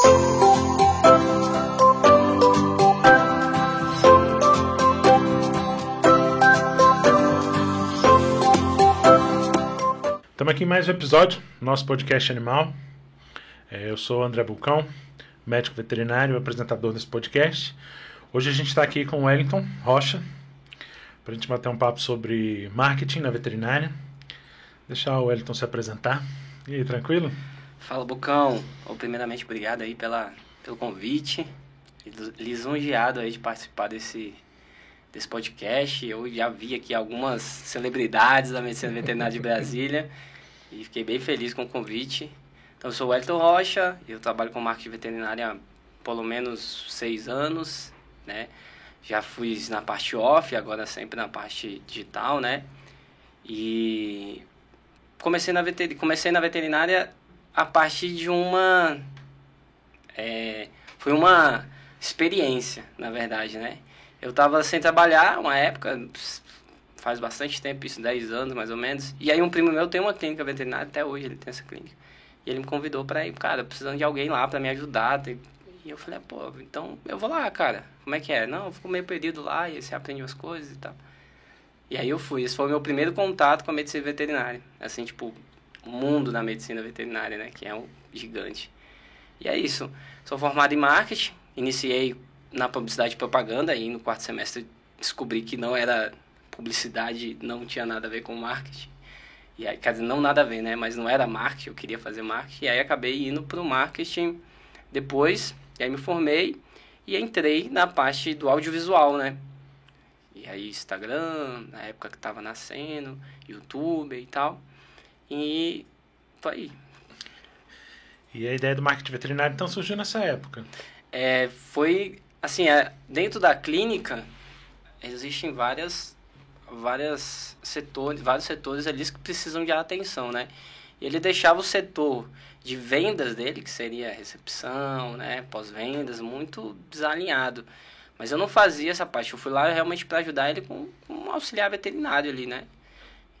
Estamos aqui em mais um episódio do nosso podcast animal. É, eu sou o André Bulcão, médico veterinário e apresentador desse podcast. Hoje a gente está aqui com o Wellington Rocha para a gente bater um papo sobre marketing na veterinária. Deixar o Wellington se apresentar. E aí, tranquilo? Fala, Bucão. Bom, primeiramente, obrigado aí pela, pelo convite. Lisonjeado aí de participar desse, desse podcast. Eu já vi aqui algumas celebridades da medicina veterinária de Brasília e fiquei bem feliz com o convite. Então, eu sou o Wellington Rocha, eu trabalho com marketing veterinária há pelo menos seis anos, né? Já fui na parte off, agora sempre na parte digital, né? E comecei na, veter... comecei na veterinária a partir de uma... É... Foi uma experiência, na verdade, né? Eu estava sem trabalhar uma época, faz bastante tempo, isso 10 anos mais ou menos. E aí um primo meu tem uma clínica veterinária, até hoje ele tem essa clínica. E ele me convidou para ir, cara, precisando de alguém lá para me ajudar. E eu falei, ah, pô, então eu vou lá, cara. Como é que é? Não, eu fico meio perdido lá e você aprende umas coisas e tal. E aí eu fui. Esse foi o meu primeiro contato com a medicina veterinária. Assim, tipo, mundo da medicina veterinária, né? Que é um gigante. E é isso. Sou formado em marketing. Iniciei na publicidade e propaganda. Aí no quarto semestre descobri que não era publicidade, não tinha nada a ver com marketing. E aí, quer dizer, não nada a ver, né? Mas não era marketing, eu queria fazer marketing. E aí acabei indo pro marketing depois. E aí me formei e entrei na parte do audiovisual, né? E aí Instagram, na época que tava nascendo, YouTube e tal. E tô aí. E a ideia do marketing veterinário então surgiu nessa época? É, foi assim, é, dentro da clínica existem várias várias setores, vários setores ali que precisam de atenção, né? E ele deixava o setor de vendas dele, que seria recepção, né, pós-vendas, muito desalinhado. Mas eu não fazia essa parte, eu fui lá realmente para ajudar ele com, com um auxiliar veterinário ali, né?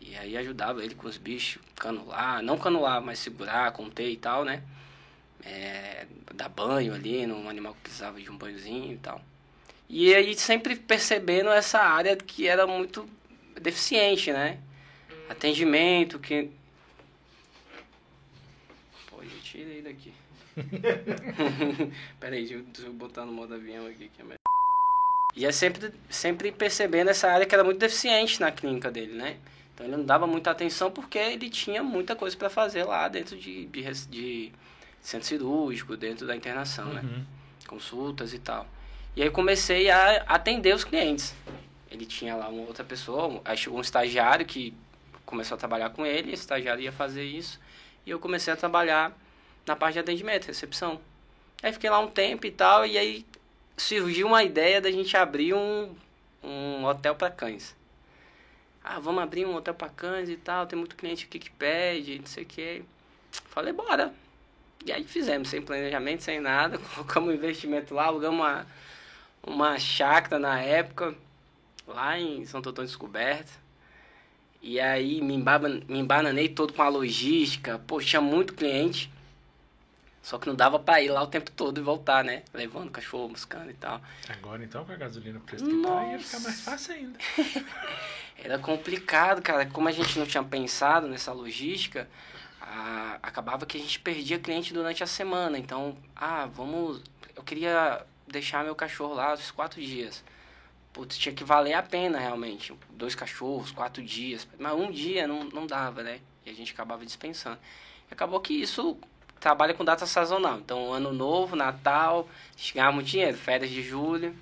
E aí ajudava ele com os bichos, canular, não canular, mas segurar, conter e tal, né? É, dar banho ali num animal que precisava de um banhozinho e tal. E aí sempre percebendo essa área que era muito deficiente, né? Atendimento, que tirei daqui. Peraí, eu, deixa eu botar no modo avião aqui. Que é melhor. E é sempre, sempre percebendo essa área que era muito deficiente na clínica dele, né? Então ele não dava muita atenção porque ele tinha muita coisa para fazer lá dentro de, de, de, centro cirúrgico, dentro da internação, né? uhum. né? Consultas e tal. E aí eu comecei a atender os clientes. Ele tinha lá uma outra pessoa, um estagiário que começou a trabalhar com ele, esse estagiário ia fazer isso. E eu comecei a trabalhar na parte de atendimento, recepção. Aí fiquei lá um tempo e tal, e aí surgiu uma ideia da gente abrir um, um hotel para cães. Ah, vamos abrir um hotel para cães e tal, tem muito cliente aqui que pede, não sei o que. Falei, bora. E aí fizemos, sem planejamento, sem nada, colocamos um investimento lá, alugamos uma, uma chácara na época, lá em Santo Antônio Descoberto. E aí me, embaba, me embananei todo com a logística, tinha muito cliente. Só que não dava pra ir lá o tempo todo e voltar, né? Levando o cachorro, buscando e tal. Agora então com a gasolina preço que tá, ia ficar mais fácil ainda. Era complicado, cara. Como a gente não tinha pensado nessa logística, a... acabava que a gente perdia cliente durante a semana. Então, ah, vamos. Eu queria deixar meu cachorro lá os quatro dias. Putz, tinha que valer a pena realmente. Dois cachorros, quatro dias. Mas um dia não, não dava, né? E a gente acabava dispensando. E acabou que isso trabalha com data sazonal. Então, ano novo, Natal, a gente ganhava muito dinheiro, férias de julho.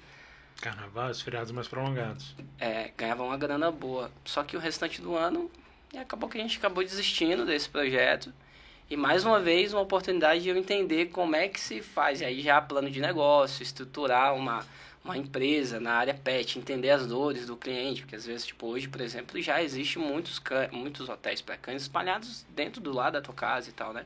Carnaval, os feriados mais prolongados. É, ganhava uma grana boa. Só que o restante do ano, acabou que a gente acabou desistindo desse projeto. E mais uma vez, uma oportunidade de eu entender como é que se faz. E aí já plano de negócio, estruturar uma, uma empresa na área pet, entender as dores do cliente. Porque às vezes, tipo, hoje, por exemplo, já existe muitos, muitos hotéis para cães espalhados dentro do lado da tua casa e tal, né?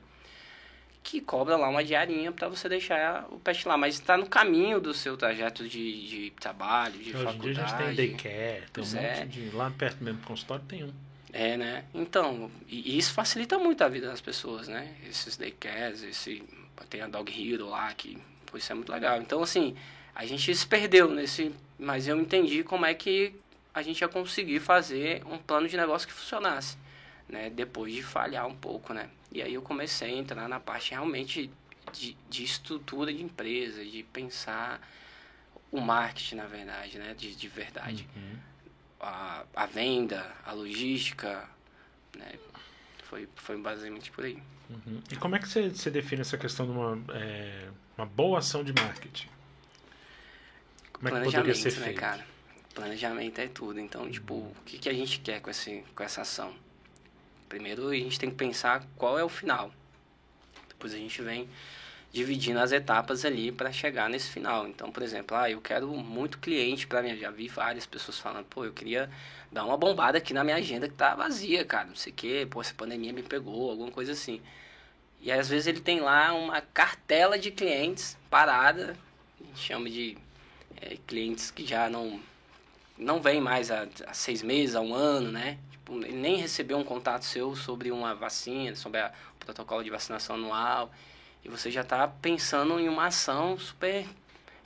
Que cobra lá uma diarinha para você deixar o pet lá. Mas está no caminho do seu trajeto de, de trabalho, de Hoje faculdade. Hoje a gente tem daycare, tem um é. monte de... Lá perto mesmo do consultório tem um. É, né? Então, e isso facilita muito a vida das pessoas, né? Esses daycares, esse tem a Dog Hero lá, que pô, isso é muito legal. Então, assim, a gente se perdeu nesse. Mas eu entendi como é que a gente ia conseguir fazer um plano de negócio que funcionasse, né? Depois de falhar um pouco, né? E aí eu comecei a entrar na parte realmente de, de estrutura de empresa, de pensar o marketing, na verdade, né? De, de verdade. Uhum. A, a venda, a logística, né? Foi, foi basicamente por aí. Uhum. E como é que você, você define essa questão de uma, é, uma boa ação de marketing? Como é que poderia ser né, feito? cara? Planejamento é tudo. Então, tipo, o que, que a gente quer com, esse, com essa ação? Primeiro, a gente tem que pensar qual é o final. Depois a gente vem dividindo as etapas ali para chegar nesse final. Então, por exemplo, ah, eu quero muito cliente para mim. Já vi várias pessoas falando, pô, eu queria dar uma bombada aqui na minha agenda que tá vazia, cara. Não sei o quê, pô, essa pandemia me pegou, alguma coisa assim. E às vezes ele tem lá uma cartela de clientes parada, a gente chama de é, clientes que já não não vem mais há, há, seis meses, há um ano, né? Ele nem recebeu um contato seu sobre uma vacina, sobre a, o protocolo de vacinação anual e você já está pensando em uma ação super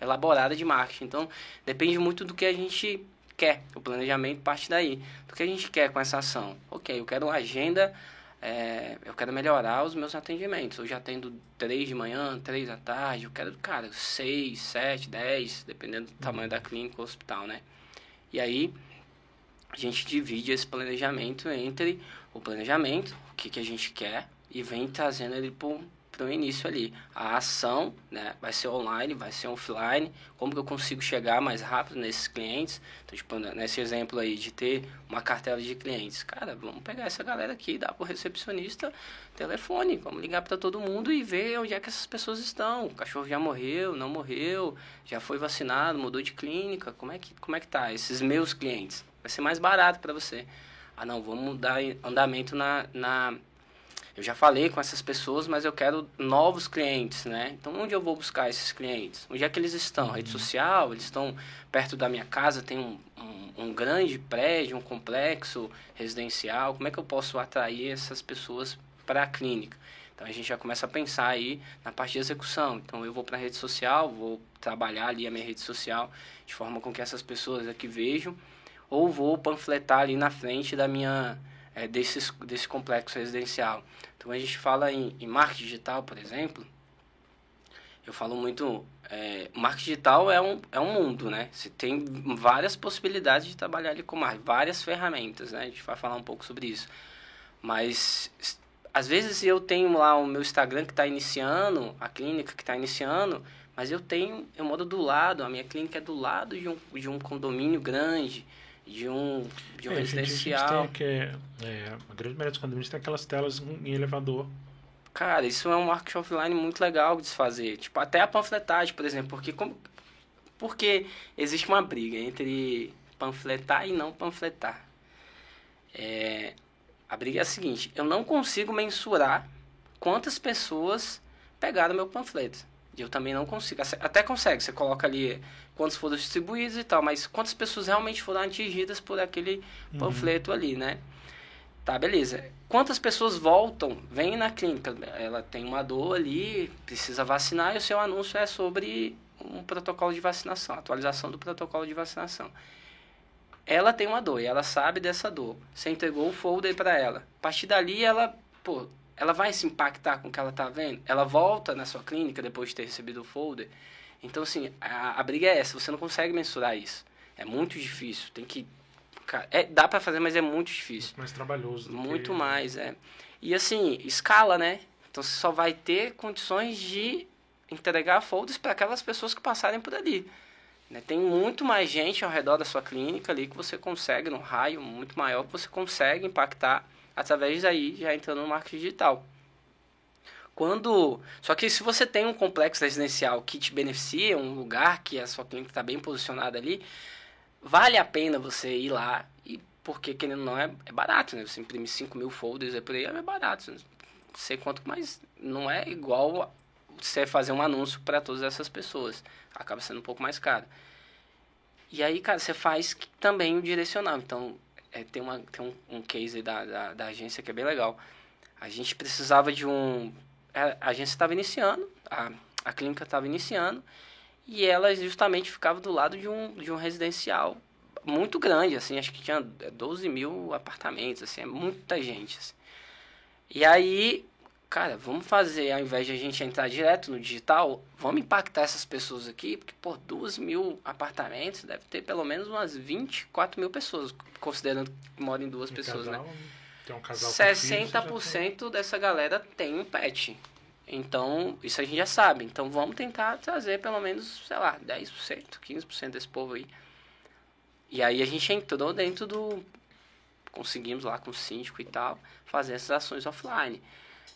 elaborada de marketing. Então, depende muito do que a gente quer. O planejamento parte daí. Do que a gente quer com essa ação. Ok, eu quero uma agenda, é, eu quero melhorar os meus atendimentos. Eu já atendo três de manhã, três à tarde. Eu quero, cara, seis, sete, dez, dependendo do tamanho da clínica ou hospital, né? E aí, a gente divide esse planejamento entre o planejamento, o que, que a gente quer, e vem trazendo ele para o início ali. A ação né, vai ser online, vai ser offline, como que eu consigo chegar mais rápido nesses clientes. Então, tipo, nesse exemplo aí de ter uma cartela de clientes. Cara, vamos pegar essa galera aqui, dar para o recepcionista telefone, vamos ligar para todo mundo e ver onde é que essas pessoas estão. O cachorro já morreu, não morreu, já foi vacinado, mudou de clínica, como é que, como é que tá? Esses meus clientes. Vai ser mais barato para você. Ah, não, vamos mudar andamento na, na eu já falei com essas pessoas, mas eu quero novos clientes, né? Então, onde eu vou buscar esses clientes? Onde é que eles estão? Rede uhum. social? Eles estão perto da minha casa? Tem um, um, um, grande prédio, um complexo residencial? Como é que eu posso atrair essas pessoas para a clínica? Então, a gente já começa a pensar aí na parte de execução. Então, eu vou para a rede social, vou trabalhar ali a minha rede social de forma com que essas pessoas aqui vejam, ou vou panfletar ali na frente da minha é, desse complexo residencial. Então, a gente fala em, em marketing digital, por exemplo, eu falo muito... É, marketing digital é um, é um mundo, né? Você tem várias possibilidades de trabalhar ali com marketing, várias ferramentas, né? A gente vai falar um pouco sobre isso. Mas, às vezes eu tenho lá o meu Instagram que está iniciando, a clínica que está iniciando, mas eu tenho, eu moro do lado, a minha clínica é do lado de um, de um condomínio grande, de um, de um é, residencial. A, gente, tem que, é, a grande maioria dos condomínios tem aquelas telas em elevador. Cara, isso é um marketing offline muito legal de se fazer. Tipo, até a panfletagem, por exemplo, porque como, porque existe uma briga entre panfletar e não panfletar. É, a briga é a seguinte, eu não consigo mensurar quantas pessoas pegaram meu panfleto. Eu também não consigo. Até consegue, você coloca ali quantos foram distribuídos e tal, mas quantas pessoas realmente foram atingidas por aquele uhum. panfleto ali, né? Tá, beleza. Quantas pessoas voltam, vêm na clínica, ela tem uma dor ali, precisa vacinar e o seu anúncio é sobre um protocolo de vacinação, atualização do protocolo de vacinação. Ela tem uma dor e ela sabe dessa dor. Você entregou o folder para ela. A partir dali, ela, pô, ela vai se impactar com o que ela está vendo? Ela volta na sua clínica depois de ter recebido o folder? Então, assim, a, a briga é essa, você não consegue mensurar isso. É muito difícil, tem que... É, dá para fazer, mas é muito difícil. Muito mais trabalhoso. muito que... mais, é. E, assim, escala, né? Então, você só vai ter condições de entregar folders para aquelas pessoas que passarem por ali. Né? Tem muito mais gente ao redor da sua clínica ali que você consegue, num raio muito maior, que você consegue impactar através daí já entrando no marketing digital. Quando, só que se você tem um complexo residencial que te beneficia, um lugar que a sua clínica está bem posicionada ali, vale a pena você ir lá e porque querendo não é, é barato, né? Você imprimir 5 mil folders é por aí, é barato. Não sei quanto, mas não é igual você fazer um anúncio para todas essas pessoas. Acaba sendo um pouco mais caro. E aí, cara, você faz também o direcional. Então, é, tem, uma, tem um, um case da, da, da, agência que é bem legal. A gente precisava de um. A, a agência estava iniciando, a, a clínica estava iniciando, e ela justamente ficava do lado de um, de um residencial muito grande, assim, acho que tinha 12 mil apartamentos, assim, é muita gente. Assim. E aí, cara, vamos fazer, ao invés de a gente entrar direto no digital, vamos impactar essas pessoas aqui, porque, por 2 mil apartamentos, deve ter pelo menos umas 24 mil pessoas, considerando que moram em duas pessoas, casal, né? Tem um casal 60% filhos, dessa galera tem um pet. Então, isso a gente já sabe. Então, vamos tentar trazer pelo menos, sei lá, 10%, 15% desse povo aí. E aí a gente entrou dentro do. Conseguimos lá com o síndico e tal, fazer essas ações offline.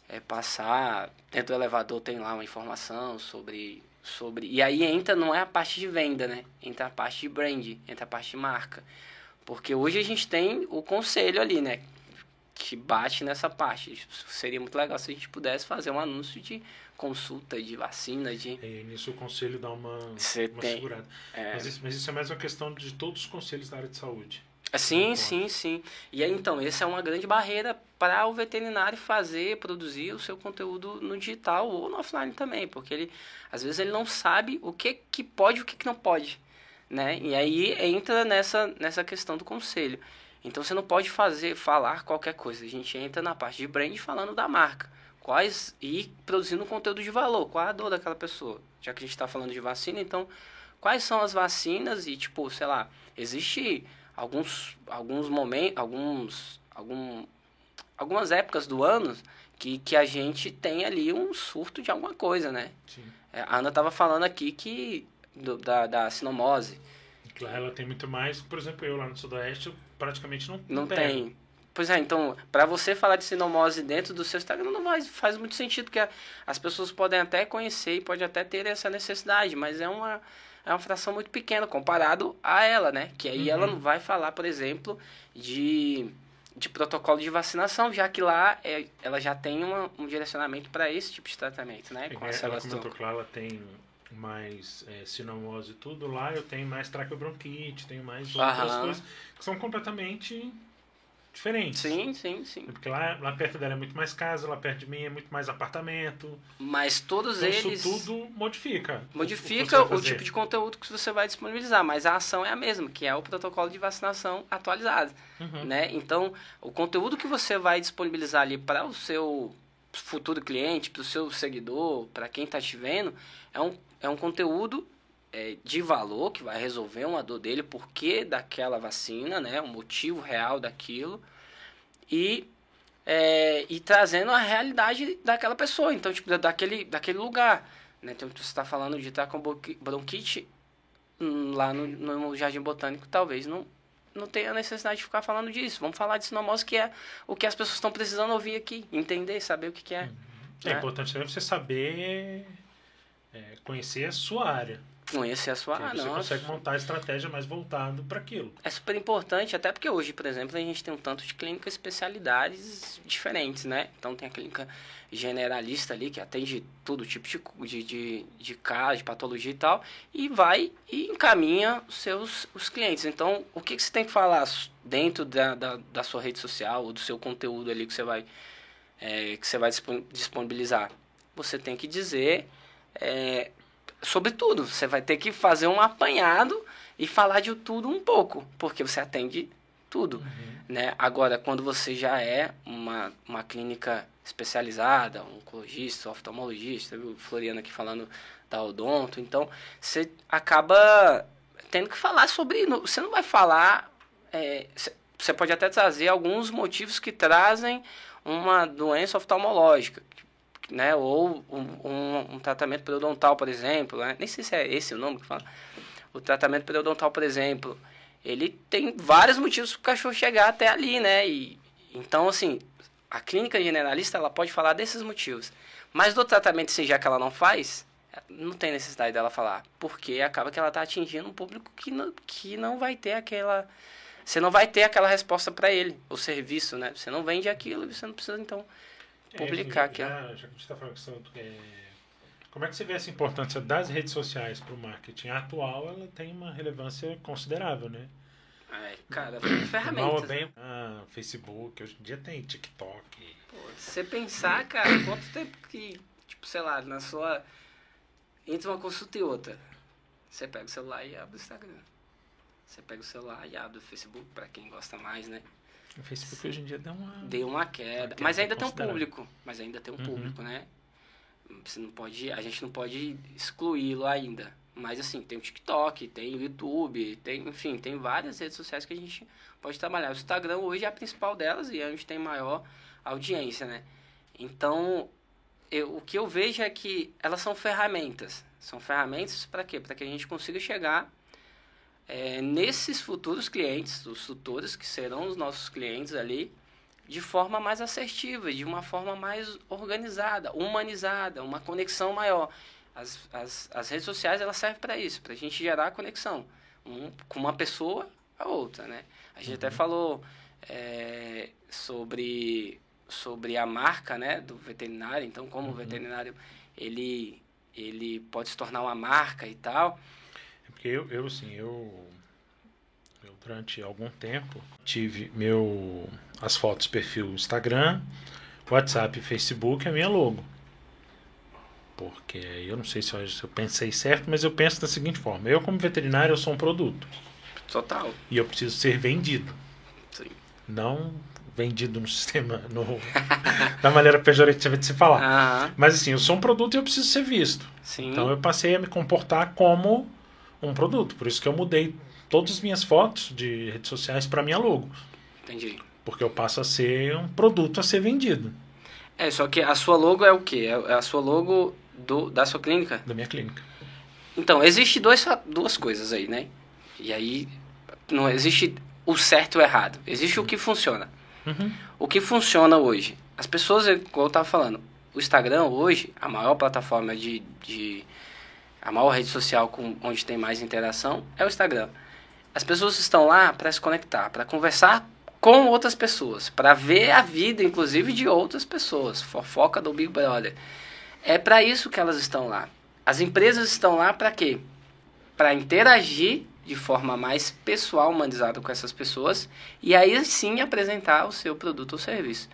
É, passar. Dentro do elevador tem lá uma informação sobre. sobre E aí entra, não é a parte de venda, né? Entra a parte de brand, entra a parte de marca. Porque hoje a gente tem o conselho ali, né? Que bate nessa parte. Seria muito legal se a gente pudesse fazer um anúncio de consulta, de vacina, de... E nisso o conselho dá uma, uma tem. segurada. É, Mas, isso, mas isso é mais uma questão de todos os conselhos da área de saúde. Sim, Concordo. sim, sim. E aí, então, essa é uma grande barreira para o veterinário fazer, produzir o seu conteúdo no digital ou no offline também, porque ele, às vezes, ele não sabe o que, que pode e o que, que não pode, né? E aí entra nessa, nessa questão do conselho. Então, você não pode fazer, falar qualquer coisa. A gente entra na parte de brand falando da marca. Quais, e produzindo um conteúdo de valor. Qual a dor daquela pessoa? Já que a gente está falando de vacina, então, quais são as vacinas e, tipo, sei lá, existe alguns alguns momentos, alguns algum, algumas épocas do ano que, que a gente tem ali um surto de alguma coisa, né? Sim. É, A Ana estava falando aqui que do- da, da sinomose Lá ela tem muito mais. Por exemplo, eu lá no Sudoeste, praticamente não, não tem. Pois é, então, para você falar de sinomose dentro do seu Instagram não vai, faz muito sentido, porque as pessoas podem até conhecer e pode até ter essa necessidade, mas é uma, é uma fração muito pequena comparado a ela, né? Que aí ela Uhum. não vai falar, por exemplo, de, de protocolo de vacinação, já que lá é, ela já tem uma, um direcionamento para esse tipo de tratamento, né? Com É, ela lá ela tem mais é, sinomose e tudo. Lá eu tenho mais traqueobronquite, tenho mais outras Aham. coisas que são completamente diferentes. Sim, sim, sim. Porque lá, lá perto dela é muito mais casa, lá perto de mim é muito mais apartamento. Mas todos Então eles... isso tudo modifica. o- Modifica o, o, que você vai tipo de conteúdo que você vai disponibilizar, mas a ação é a mesma, que é o protocolo de vacinação atualizado. Uhum. né? Então, o conteúdo que você vai disponibilizar ali para o seu futuro cliente, para o seu seguidor, para quem está te vendo, é um, é um conteúdo é, de valor que vai resolver uma dor dele, porquê daquela vacina, né? O motivo real daquilo e é, e trazendo a realidade daquela pessoa, então tipo da- daquele daquele lugar, né? Então você está falando de estar com bronqui- bronquite hum, lá no, no Jardim Botânico, talvez não não tenha necessidade de ficar falando disso. Vamos falar de sinomose, que é o que as pessoas estão precisando ouvir aqui, entender, saber o que, que é. É né? importante também você saber é, conhecer a sua área. Conhecer a sua aí você nossa. consegue montar a estratégia mais voltado para aquilo. É super importante, até porque hoje, por exemplo, a gente tem um tanto de clínicas especialidades diferentes, né? Então tem a clínica generalista ali, que atende todo tipo de, de, de, caso, de patologia e tal, e vai e encaminha os seus os clientes. Então, o que, que você tem que falar dentro da, da, da sua rede social ou do seu conteúdo ali que você vai, é, que você vai dispon- disponibilizar? Você tem que dizer é, sobre tudo. Você vai ter que fazer um apanhado e falar de tudo um pouco, porque você atende tudo. Né? Agora, quando você já é uma, uma clínica especializada, um oncologista, oftalmologista, viu? Floriano aqui falando da odonto, então você acaba tendo que falar sobre. Você não vai falar. é, você pode até trazer alguns motivos que trazem uma doença oftalmológica, né? Ou um, um, um tratamento periodontal, por exemplo, né? Nem sei se é esse o nome que fala. O tratamento periodontal, por exemplo, ele tem vários motivos para o cachorro chegar até ali, né? E, então, assim, a clínica generalista, ela pode falar desses motivos. Mas do tratamento, se já que ela não faz, não tem necessidade dela falar. Porque acaba que ela está atingindo um público que não, que não vai ter aquela... Você não vai ter aquela resposta para ele, o serviço, né? Você não vende aquilo você não precisa, então, publicar é, aquilo. já, já que a gente está falando questão, é, como é que você vê essa importância das redes sociais para o marketing atual? Ela tem uma relevância considerável, né? É, cara, Mal ou ferramentas. bem, ah, Facebook, hoje em dia tem TikTok. Pô, se você pensar, cara, quanto tempo que tipo, sei lá, na sua. Entre uma consulta e outra. Você pega o celular e abre o Instagram. Você pega o celular e abre o Facebook, para quem gosta mais, né? O Facebook hoje em dia deu uma. Deu uma queda. queda mas ainda tem um público. Mas ainda tem um Uhum. público, né? Você não pode. A gente não pode excluí-lo ainda. Mas assim, tem o TikTok, tem o YouTube, tem, enfim, tem várias redes sociais que a gente pode trabalhar. O Instagram hoje é a principal delas e é onde tem maior audiência, né? Então, eu, o que eu vejo é que elas são ferramentas. São ferramentas para quê? Para que a gente consiga chegar é, nesses futuros clientes, os tutores que serão os nossos clientes ali, de forma mais assertiva, de uma forma mais organizada, humanizada, uma conexão maior. As, as, as redes sociais elas servem para isso, para a gente gerar conexão um, com uma pessoa a outra, né? A gente até falou é, sobre sobre a marca, né, do veterinário. Então, como o veterinário ele ele pode se tornar uma marca e tal. Porque eu, eu assim, eu, eu durante algum tempo tive meu as fotos perfil Instagram, WhatsApp e Facebook a minha logo. Porque eu não sei se eu, se eu pensei certo, mas eu penso da seguinte forma: eu como veterinário eu sou um produto Total. e eu preciso ser vendido, Sim. não vendido no sistema no, da maneira pejorativa de se falar. Mas assim, eu sou um produto e eu preciso ser visto. Sim. Então eu passei a me comportar como um produto. Por isso que eu mudei todas as minhas fotos de redes sociais para minha logo. Entendi. Porque eu passo a ser um produto a ser vendido É, só que a sua logo é o quê? É a sua logo do, da sua clínica? da minha clínica. Então, existe dois, duas coisas aí, né? E aí, não existe o certo e o errado. Existe o que funciona. Uhum. O que funciona hoje? As pessoas, como eu estava falando, o Instagram hoje, a maior plataforma de, de a maior rede social com, onde tem mais interação é o Instagram. As pessoas estão lá para se conectar, para conversar com outras pessoas, para ver a vida, inclusive, de outras pessoas. Fofoca do Big Brother. É para isso que elas estão lá. As empresas estão lá para quê? Para interagir de forma mais pessoal, humanizada com essas pessoas e aí sim apresentar o seu produto ou serviço.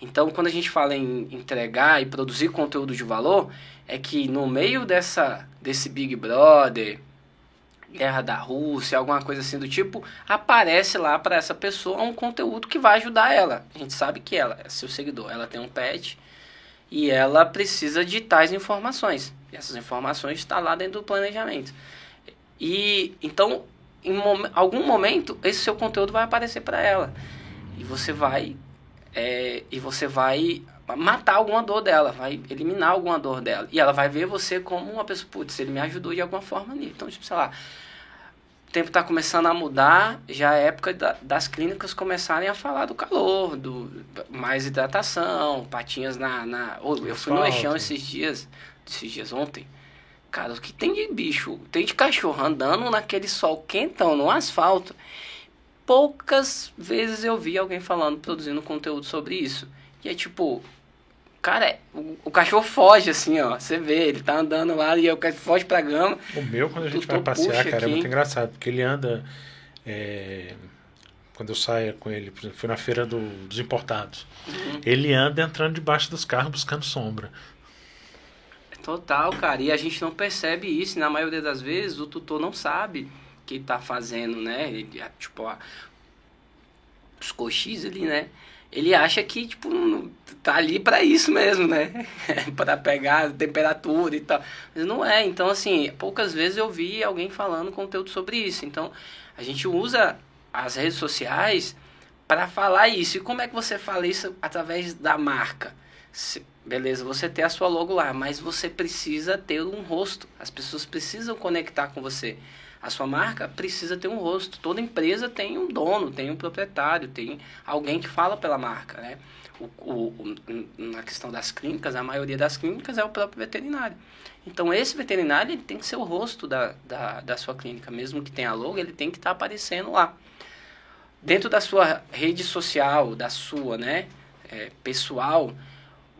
Então, quando a gente fala em entregar e produzir conteúdo de valor, é que no meio dessa desse Big Brother, guerra da Rússia, alguma coisa assim do tipo, aparece lá para essa pessoa um conteúdo que vai ajudar ela. A gente sabe que ela é seu seguidor, ela tem um pet e ela precisa de tais informações. E essas informações estão lá dentro do planejamento. E então, em mom- algum momento, esse seu conteúdo vai aparecer para ela. E você vai é, e você vai matar alguma dor dela, vai eliminar alguma dor dela. E ela vai ver você como uma pessoa, putz, ele me ajudou de alguma forma ali. Então, tipo, sei lá, o tempo está começando a mudar, já é época da- das clínicas começarem a falar do calor, do mais hidratação, patinhas na... na Ô, eu fui no. Eixão esses dias, esses dias ontem, Cara, o que tem de bicho, tem de cachorro andando naquele sol quentão no asfalto. Poucas vezes eu vi alguém falando, produzindo conteúdo sobre isso. E é tipo, cara, é- o, o cachorro foge assim, ó. Você vê, ele tá andando lá e o cachorro foge pra grama. O meu, quando a gente vai passear, cara, é aqui. muito engraçado, porque ele anda. é, quando eu saio com ele, por exemplo, fui na feira do- dos importados. Uhum. Ele anda entrando debaixo dos carros buscando sombra. Total, cara. E a gente não percebe isso. e Na maioria das vezes, o tutor não sabe que tá fazendo, né? Ele, tipo, os coxis ali, né? Ele acha que, tipo, tá ali pra isso mesmo, né? pra pegar temperatura e tal. Mas não é. Então, assim, poucas vezes eu vi alguém falando conteúdo sobre isso. Então, a gente usa as redes sociais para falar isso. E como é que você fala isso através da marca? Se- beleza, você tem a sua logo lá, mas você precisa ter um rosto. As pessoas precisam conectar com você. A sua marca precisa ter um rosto. Toda empresa tem um dono, tem um proprietário, tem alguém que fala pela marca, né? O, o, o- na questão das clínicas, a maioria das clínicas é o próprio veterinário. Então, esse veterinário ele tem que ser o rosto da, da, da sua clínica. Mesmo que tenha logo, ele tem que estar aparecendo lá. Dentro da sua rede social, da sua, né, é, pessoal,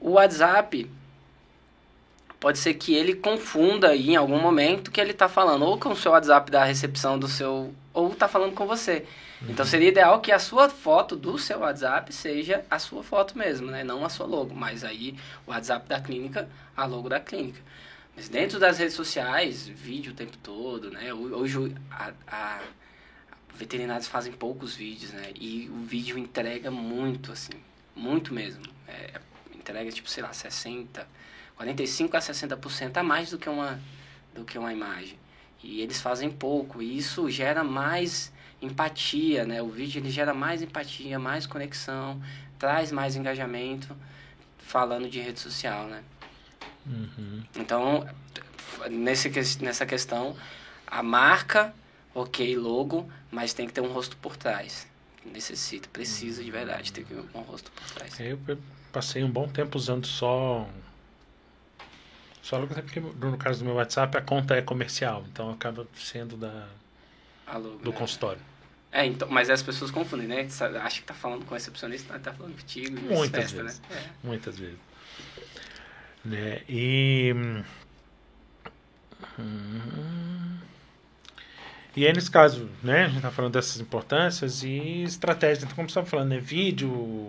o WhatsApp pode ser que ele confunda aí em algum momento que ele está falando ou com o seu WhatsApp da recepção do seu ou está falando com você. Então seria ideal que a sua foto do seu WhatsApp seja a sua foto mesmo, né? Não a sua logo, mas aí o WhatsApp da clínica, a logo da clínica. Mas dentro das redes sociais, vídeo o tempo todo, né? Hoje a, a veterinários fazem poucos vídeos, né? E o vídeo entrega muito, assim, muito mesmo. É, entrega tipo, sei lá, 60, 45 a 60% a mais do que uma do que uma imagem. E eles fazem pouco, e isso gera mais empatia, né? O vídeo ele gera mais empatia, mais conexão, traz mais engajamento falando de rede social, né? Uhum. Então, nesse, nessa questão, a marca, ok, logo, mas tem que ter um rosto por trás. Necessita, precisa de verdade ter um rosto por trás. Eu passei um bom tempo usando só só porque no caso do meu WhatsApp a conta é comercial, então acaba sendo da logo, do né? consultório. É, então, mas as pessoas confundem, né? Acha que tá falando com o recepcionista, tá falando contigo. Muitas festa, vezes. Né? É. Muitas vezes. Né? E. Hum, e aí, nesse caso, né, a gente tá falando dessas importâncias e estratégias. Então, como você estava falando, né, vídeo...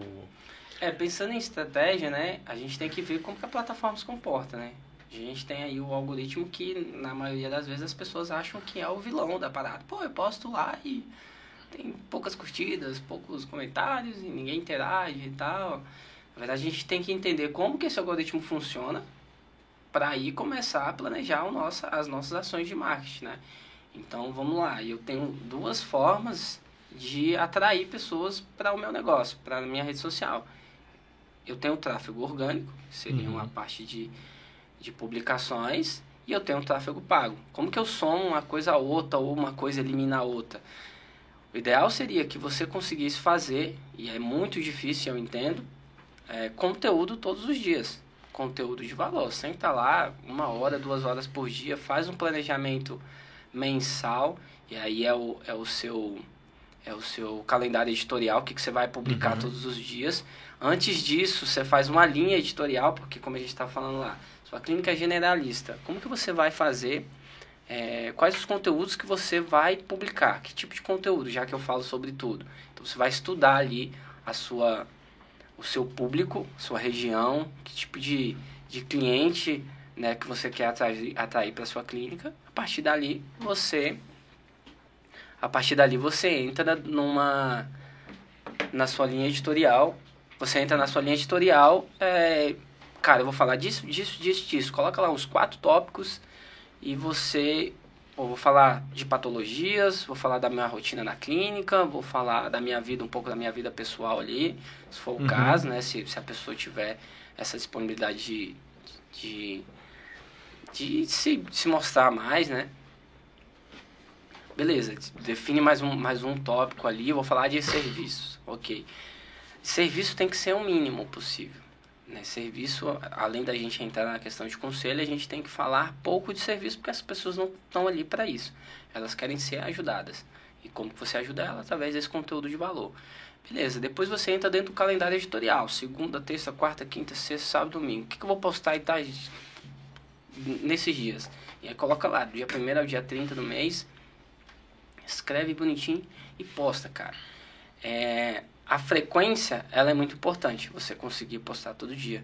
É, pensando em estratégia, né, a gente tem que ver como que a plataforma se comporta, né? A gente tem aí o algoritmo que, na maioria das vezes, as pessoas acham que é o vilão da parada. Pô, eu posto lá e tem poucas curtidas, poucos comentários e ninguém interage e tal. Na verdade, a gente tem que entender como que esse algoritmo funciona para aí começar a planejar nosso, as nossas ações de marketing, né? Então, vamos lá. Eu tenho duas formas de atrair pessoas para o meu negócio, para a minha rede social. Eu tenho o tráfego orgânico, que seria uhum. uma parte de, de publicações, e eu tenho o tráfego pago. Como que eu somo uma coisa a outra ou uma coisa elimina a outra? O ideal seria que você conseguisse fazer, e é muito difícil, eu entendo, é, conteúdo todos os dias. Conteúdo de valor. Senta lá, uma hora, duas horas por dia, faz um planejamento mensal, e aí é o, é o seu é o seu calendário editorial, o que, que você vai publicar uhum. todos os dias. Antes disso, você faz uma linha editorial, porque como a gente está falando lá, sua clínica generalista. Como que você vai fazer é, quais os conteúdos que você vai publicar, que tipo de conteúdo, já que eu falo sobre tudo. Então você vai estudar ali a sua, o seu público, sua região, que tipo de, de cliente né, que você quer atrair, atrair para sua clínica. A partir dali você a partir dali você entra numa na sua linha editorial. Você entra na sua linha editorial, é, cara, eu vou falar disso, disso, disso, disso. Coloca lá uns quatro tópicos e você vou falar de patologias, vou falar da minha rotina na clínica, vou falar da minha vida, um pouco da minha vida pessoal ali, se for o uhum. caso, né? Se, se a pessoa tiver essa disponibilidade de, de, de se, se mostrar mais, né? Beleza, define mais um, mais um tópico ali, eu vou falar de serviços, ok. Serviço tem que ser o mínimo possível. Né? Serviço, além da gente entrar na questão de conselho, a gente tem que falar pouco de serviço porque as pessoas não estão ali para isso. Elas querem ser ajudadas. E como você ajuda ela? Através desse conteúdo de valor. Beleza, depois você entra dentro do calendário editorial. Segunda, terça, quarta, quinta, sexta, sábado, domingo. O que, que eu vou postar e tá nesses dias? E aí coloca lá, do dia 1 ao dia 30 do mês. Escreve bonitinho e posta, cara. É, a frequência ela é muito importante, você conseguir postar todo dia.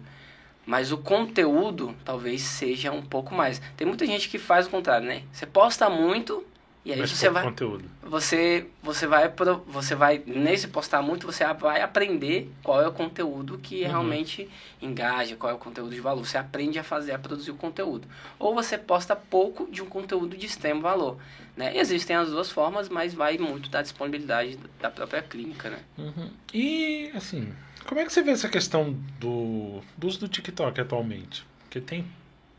Mas o conteúdo talvez seja um pouco mais. Tem muita gente que faz o contrário, né? Você posta muito e aí Mas você vai conteúdo. Você você vai você vai nesse postar muito, você vai aprender qual é o conteúdo que uhum. realmente engaja, qual é o conteúdo de valor. Você aprende a fazer, a produzir o conteúdo. Ou você posta pouco de um conteúdo de extremo valor, né? Existem as duas formas, mas vai muito da disponibilidade da própria clínica, né? Uhum. E assim, como é que você vê essa questão do, do uso do TikTok atualmente? Porque tem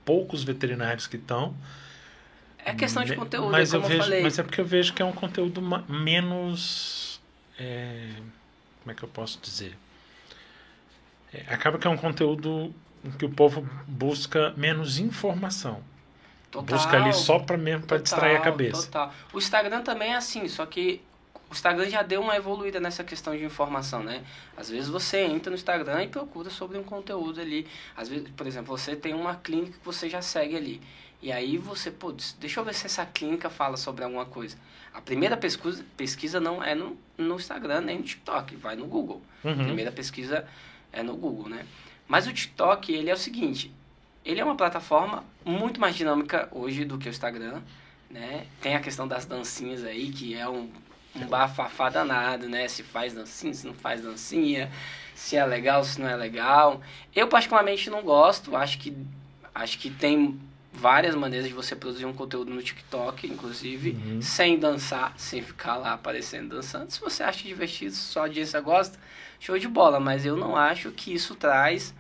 poucos veterinários que estão é questão de conteúdo, mas como eu, vejo, eu falei. Mas é porque eu vejo que é um conteúdo menos. É, como é que eu posso dizer? É, acaba que é um conteúdo que o povo busca menos informação. Total, busca ali só para mesmo para distrair a cabeça. Total. O Instagram também é assim, só que o Instagram já deu uma evoluída nessa questão de informação, né? Às vezes você entra no Instagram e procura sobre um conteúdo ali. Às vezes, por exemplo, você tem uma clínica que você já segue ali. E aí você, pô, deixa eu ver se essa clínica fala sobre alguma coisa. A primeira pesquisa, pesquisa não é no, no Instagram nem no TikTok, vai no Google. Uhum. A primeira pesquisa é no Google, né? Mas o TikTok, ele é o seguinte, ele é uma plataforma muito mais dinâmica hoje do que o Instagram, né? Tem a questão das dancinhas aí, que é um um bafafá danado, né? Se faz dancinha, se não faz dancinha, se é legal, se não é legal. Eu particularmente não gosto, acho que acho que tem várias maneiras de você produzir um conteúdo no TikTok, inclusive, uhum. sem dançar, sem ficar lá aparecendo dançando. Se você acha divertido, só a audiência gosta, show de bola, mas eu não acho que isso traz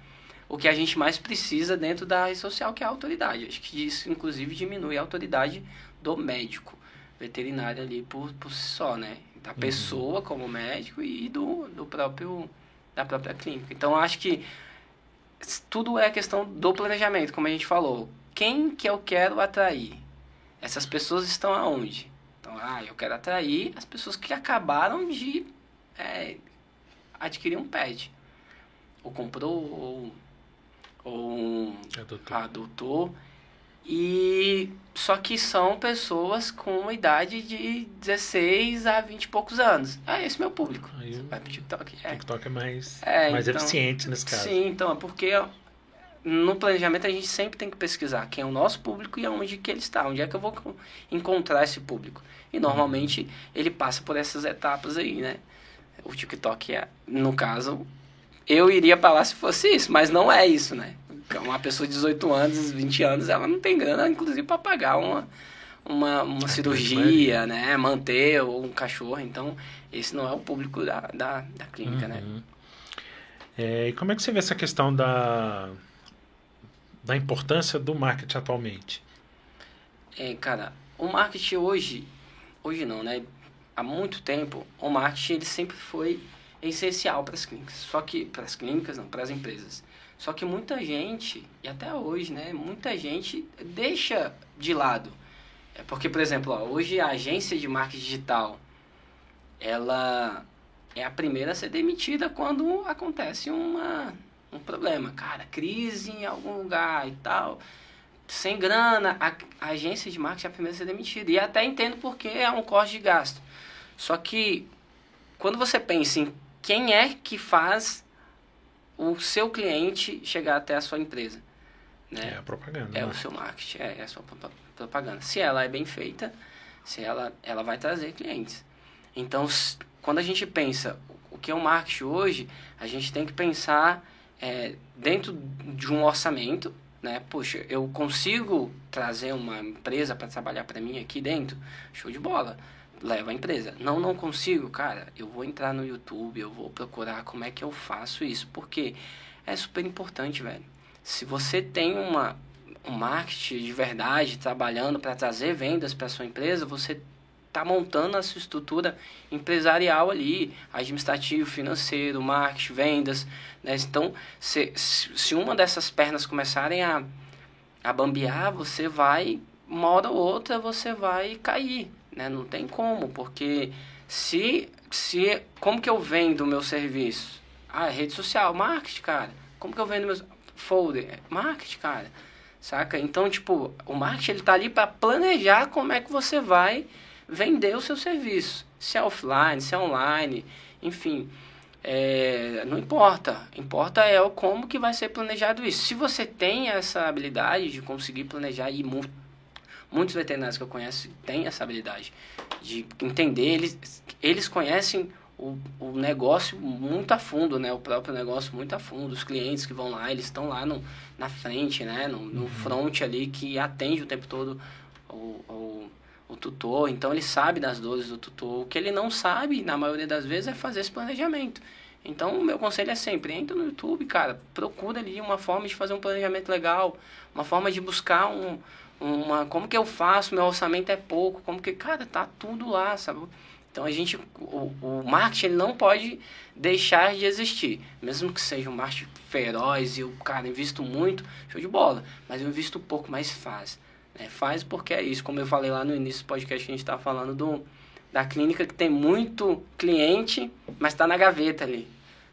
o que a gente mais precisa dentro da rede social, que é a autoridade. Acho que isso, inclusive, diminui a autoridade do médico veterinário ali por, por si só, né? Da uhum. pessoa como médico e do, do próprio da própria clínica. Então acho que tudo é questão do planejamento, como a gente falou. Quem que eu quero atrair? Essas pessoas estão aonde? Então, ah, eu quero atrair as pessoas que acabaram de é, adquirir um pet. Ou comprou, ou, ou adotou. adotou e só que são pessoas com uma idade de 16 a 20 e poucos anos. É esse meu público. Aí, Vai pro TikTok. É. TikTok é mais, é, mais então, eficiente nesse caso. Sim, então, é porque no planejamento a gente sempre tem que pesquisar quem é o nosso público e aonde que ele está, onde é que eu vou encontrar esse público. E normalmente ele passa por essas etapas aí, né? O TikTok é, no caso, eu iria para lá se fosse isso, mas não é isso, né? uma pessoa de 18 anos, 20 anos, ela não tem grana, inclusive, para pagar uma, uma, uma cirurgia, né? Manter um cachorro. Então, esse não é o público da, da, da clínica, né? uhum. né? É, e como é que você vê essa questão da, da importância do marketing atualmente? É, cara, o marketing hoje, hoje não, né? Há muito tempo, o marketing ele sempre foi essencial para as clínicas. Só que para as clínicas, não, para as empresas. Só que muita gente, e até hoje, né, muita gente deixa de lado. É porque, por exemplo, ó, hoje a agência de marketing digital, ela é a primeira a ser demitida quando acontece uma, um problema. Cara, crise em algum lugar e tal. Sem grana, a, a agência de marketing é a primeira a ser demitida. E até entendo porque é um corte de gasto. Só que quando você pensa em quem é que faz o seu cliente chegar até a sua empresa. Né? É a propaganda. É né? o seu marketing, é, é a sua propaganda. Se ela é bem feita, se ela, ela vai trazer clientes. Então, quando a gente pensa o que é o marketing hoje, a gente tem que pensar é, dentro de um orçamento, né? Puxa, eu consigo trazer uma empresa para trabalhar para mim aqui dentro? Show de bola leva a empresa. Não, não consigo, cara. Eu vou entrar no YouTube, eu vou procurar como é que eu faço isso, porque é super importante, velho. Se você tem uma um marketing de verdade trabalhando para trazer vendas para sua empresa, você tá montando a sua estrutura empresarial ali, administrativo, financeiro, marketing, vendas, né? Então, se, se uma dessas pernas começarem a, a bambear, você vai, uma hora ou outra, você vai cair, né? Não tem como, porque se, se como que eu vendo o meu serviço? Ah, é rede social, marketing, cara. Como que eu vendo meus folder? Marketing, cara. Saca? Então, tipo, o marketing ele tá ali para planejar como é que você vai vender o seu serviço. Se é offline, se é online, enfim. É, não importa. Importa é o como que vai ser planejado isso. Se você tem essa habilidade de conseguir planejar e Muitos veterinários que eu conheço têm essa habilidade de entender, eles, eles conhecem o, o negócio muito a fundo, né? O próprio negócio muito a fundo. Os clientes que vão lá, eles estão lá no, na frente, né? No, no uhum. front ali que atende o tempo todo o, o, o tutor. Então, ele sabe das dores do tutor. O que ele não sabe, na maioria das vezes, é fazer esse planejamento. Então, o meu conselho é sempre, entra no YouTube, cara, procura ali uma forma de fazer um planejamento legal, uma forma de buscar um, uma como que eu faço, meu orçamento é pouco, como que, cara, tá tudo lá, sabe? Então a gente, o, o marketing ele não pode deixar de existir, mesmo que seja um marketing feroz e o cara invisto muito, show de bola, mas eu invisto pouco, mas faz, né? Faz porque é isso, como eu falei lá no início do podcast que a gente estava falando do, da clínica que tem muito cliente, mas está na gaveta ali.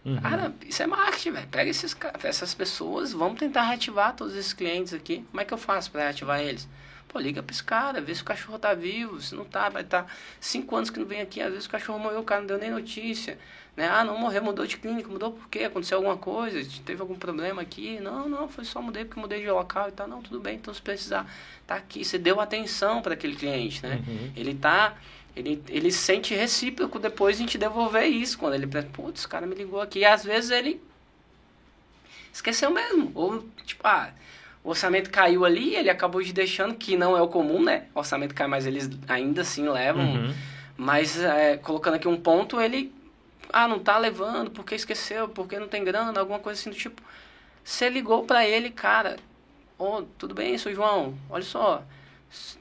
Uhum. Cara, isso é marketing, velho. Pega esses, essas pessoas, vamos tentar reativar todos esses clientes aqui. Como é que eu faço para reativar eles? Pô, liga pra esse cara, vê se o cachorro tá vivo, se não tá, vai estar tá cinco anos que não vem aqui, às vezes o cachorro morreu, o cara não deu nem notícia. Né? Ah, não morreu, mudou de clínica, mudou por quê? Aconteceu alguma coisa? Teve algum problema aqui? Não, não, foi só mudei porque mudei de local e tal. Não, tudo bem, então se precisar, tá aqui. Você deu atenção para aquele cliente, né? Uhum. Ele tá ele, ele sente recíproco depois a gente devolver isso. Quando ele pensa, putz, esse cara me ligou aqui. E às vezes ele esqueceu mesmo. Ou, tipo, ah, o orçamento caiu ali, ele acabou de deixando, que não é o comum, né? O orçamento cai, mas eles ainda assim levam. Uhum. Mas, é, colocando aqui um ponto, ele, ah, não tá levando, porque esqueceu, porque não tem grana, alguma coisa assim do tipo. Você ligou para ele, cara, oh, tudo bem, seu João, olha só,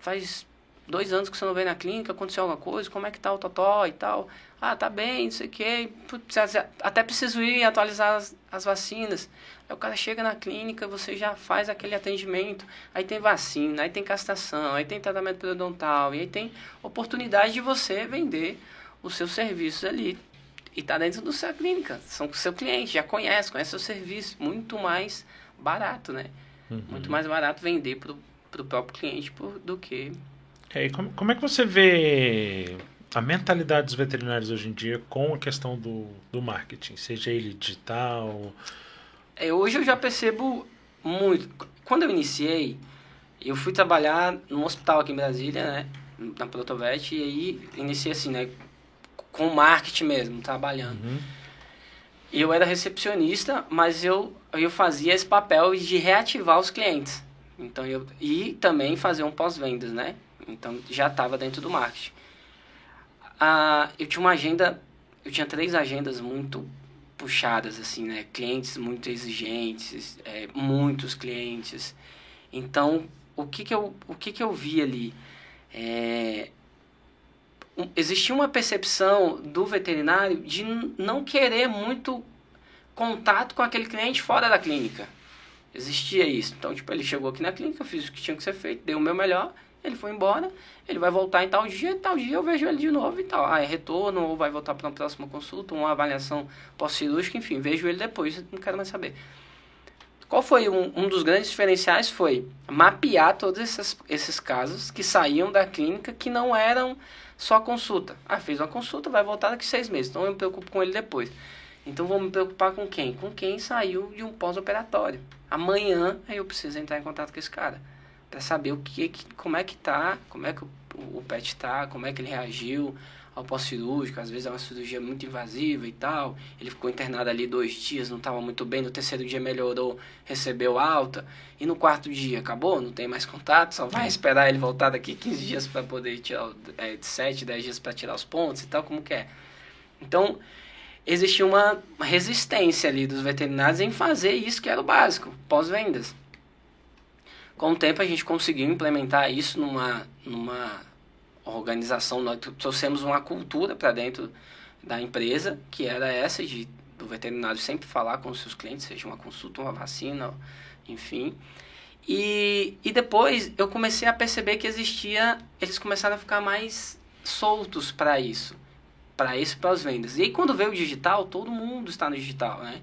faz dois anos que você não vem na clínica, aconteceu alguma coisa, como é que tá o totó e tal. Ah, tá bem, não sei o quê. Até preciso ir atualizar as, as vacinas. Aí o cara chega na clínica, você já faz aquele atendimento. Aí tem vacina, aí tem castração, aí tem tratamento periodontal. E aí tem oportunidade de você vender os seus serviços ali. E tá dentro da sua clínica. São seu cliente, já conhece, conhece o seu serviço. Muito mais barato, né? Uhum. Muito mais barato vender pro, pro próprio cliente por, do que é, como, como é que você vê a mentalidade dos veterinários hoje em dia com a questão do, do marketing, seja ele digital? É, hoje eu já percebo muito. Quando eu iniciei, eu fui trabalhar num hospital aqui em Brasília, né? Na Protovet, e aí iniciei assim, né? Com marketing mesmo, trabalhando. Uhum. Eu era recepcionista, mas eu, eu fazia esse papel de reativar os clientes. Então eu e também fazer um pós-vendas, né? Então já estava dentro do marketing. Ah, eu tinha uma agenda, eu tinha três agendas muito puxadas, assim, né? Clientes muito exigentes, é, muitos clientes. Então, o que que eu, o que que eu vi ali? É, existia uma percepção do veterinário de não querer muito contato com aquele cliente fora da clínica. Existia isso. Então, tipo, ele chegou aqui na clínica, eu fiz o que tinha que ser feito, dei o meu melhor, ele foi embora, ele vai voltar em tal dia, tal dia eu vejo ele de novo e tal. Ah, é retorno, ou vai voltar para uma próxima consulta, uma avaliação pós-cirúrgica, enfim, vejo ele depois, não quero mais saber. Qual foi um, um dos grandes diferenciais? Foi mapear todos esses, esses casos que saíam da clínica que não eram só consulta. Ah, fez uma consulta, vai voltar daqui seis meses, então eu me preocupo com ele depois. Então vou me preocupar com quem? Com quem saiu de um pós-operatório. Amanhã eu preciso entrar em contato com esse cara para saber o que, como é que tá, como é que o, o pet tá, como é que ele reagiu ao pós-cirúrgico, às vezes é uma cirurgia muito invasiva e tal. Ele ficou internado ali dois dias, não estava muito bem, no terceiro dia melhorou, recebeu alta, e no quarto dia acabou, não tem mais contato, só vai esperar ele voltar daqui 15 dias para poder tirar, é, 7, 10 dias para tirar os pontos e tal, como que é. Então, existia uma resistência ali dos veterinários em fazer isso que era o básico, pós-vendas. Com o tempo a gente conseguiu implementar isso numa, numa organização, nós trouxemos uma cultura para dentro da empresa, que era essa de do veterinário sempre falar com os seus clientes, seja uma consulta, uma vacina, enfim. E, e depois eu comecei a perceber que existia, eles começaram a ficar mais soltos para isso, para isso, para as vendas. E aí quando veio o digital, todo mundo está no digital, né?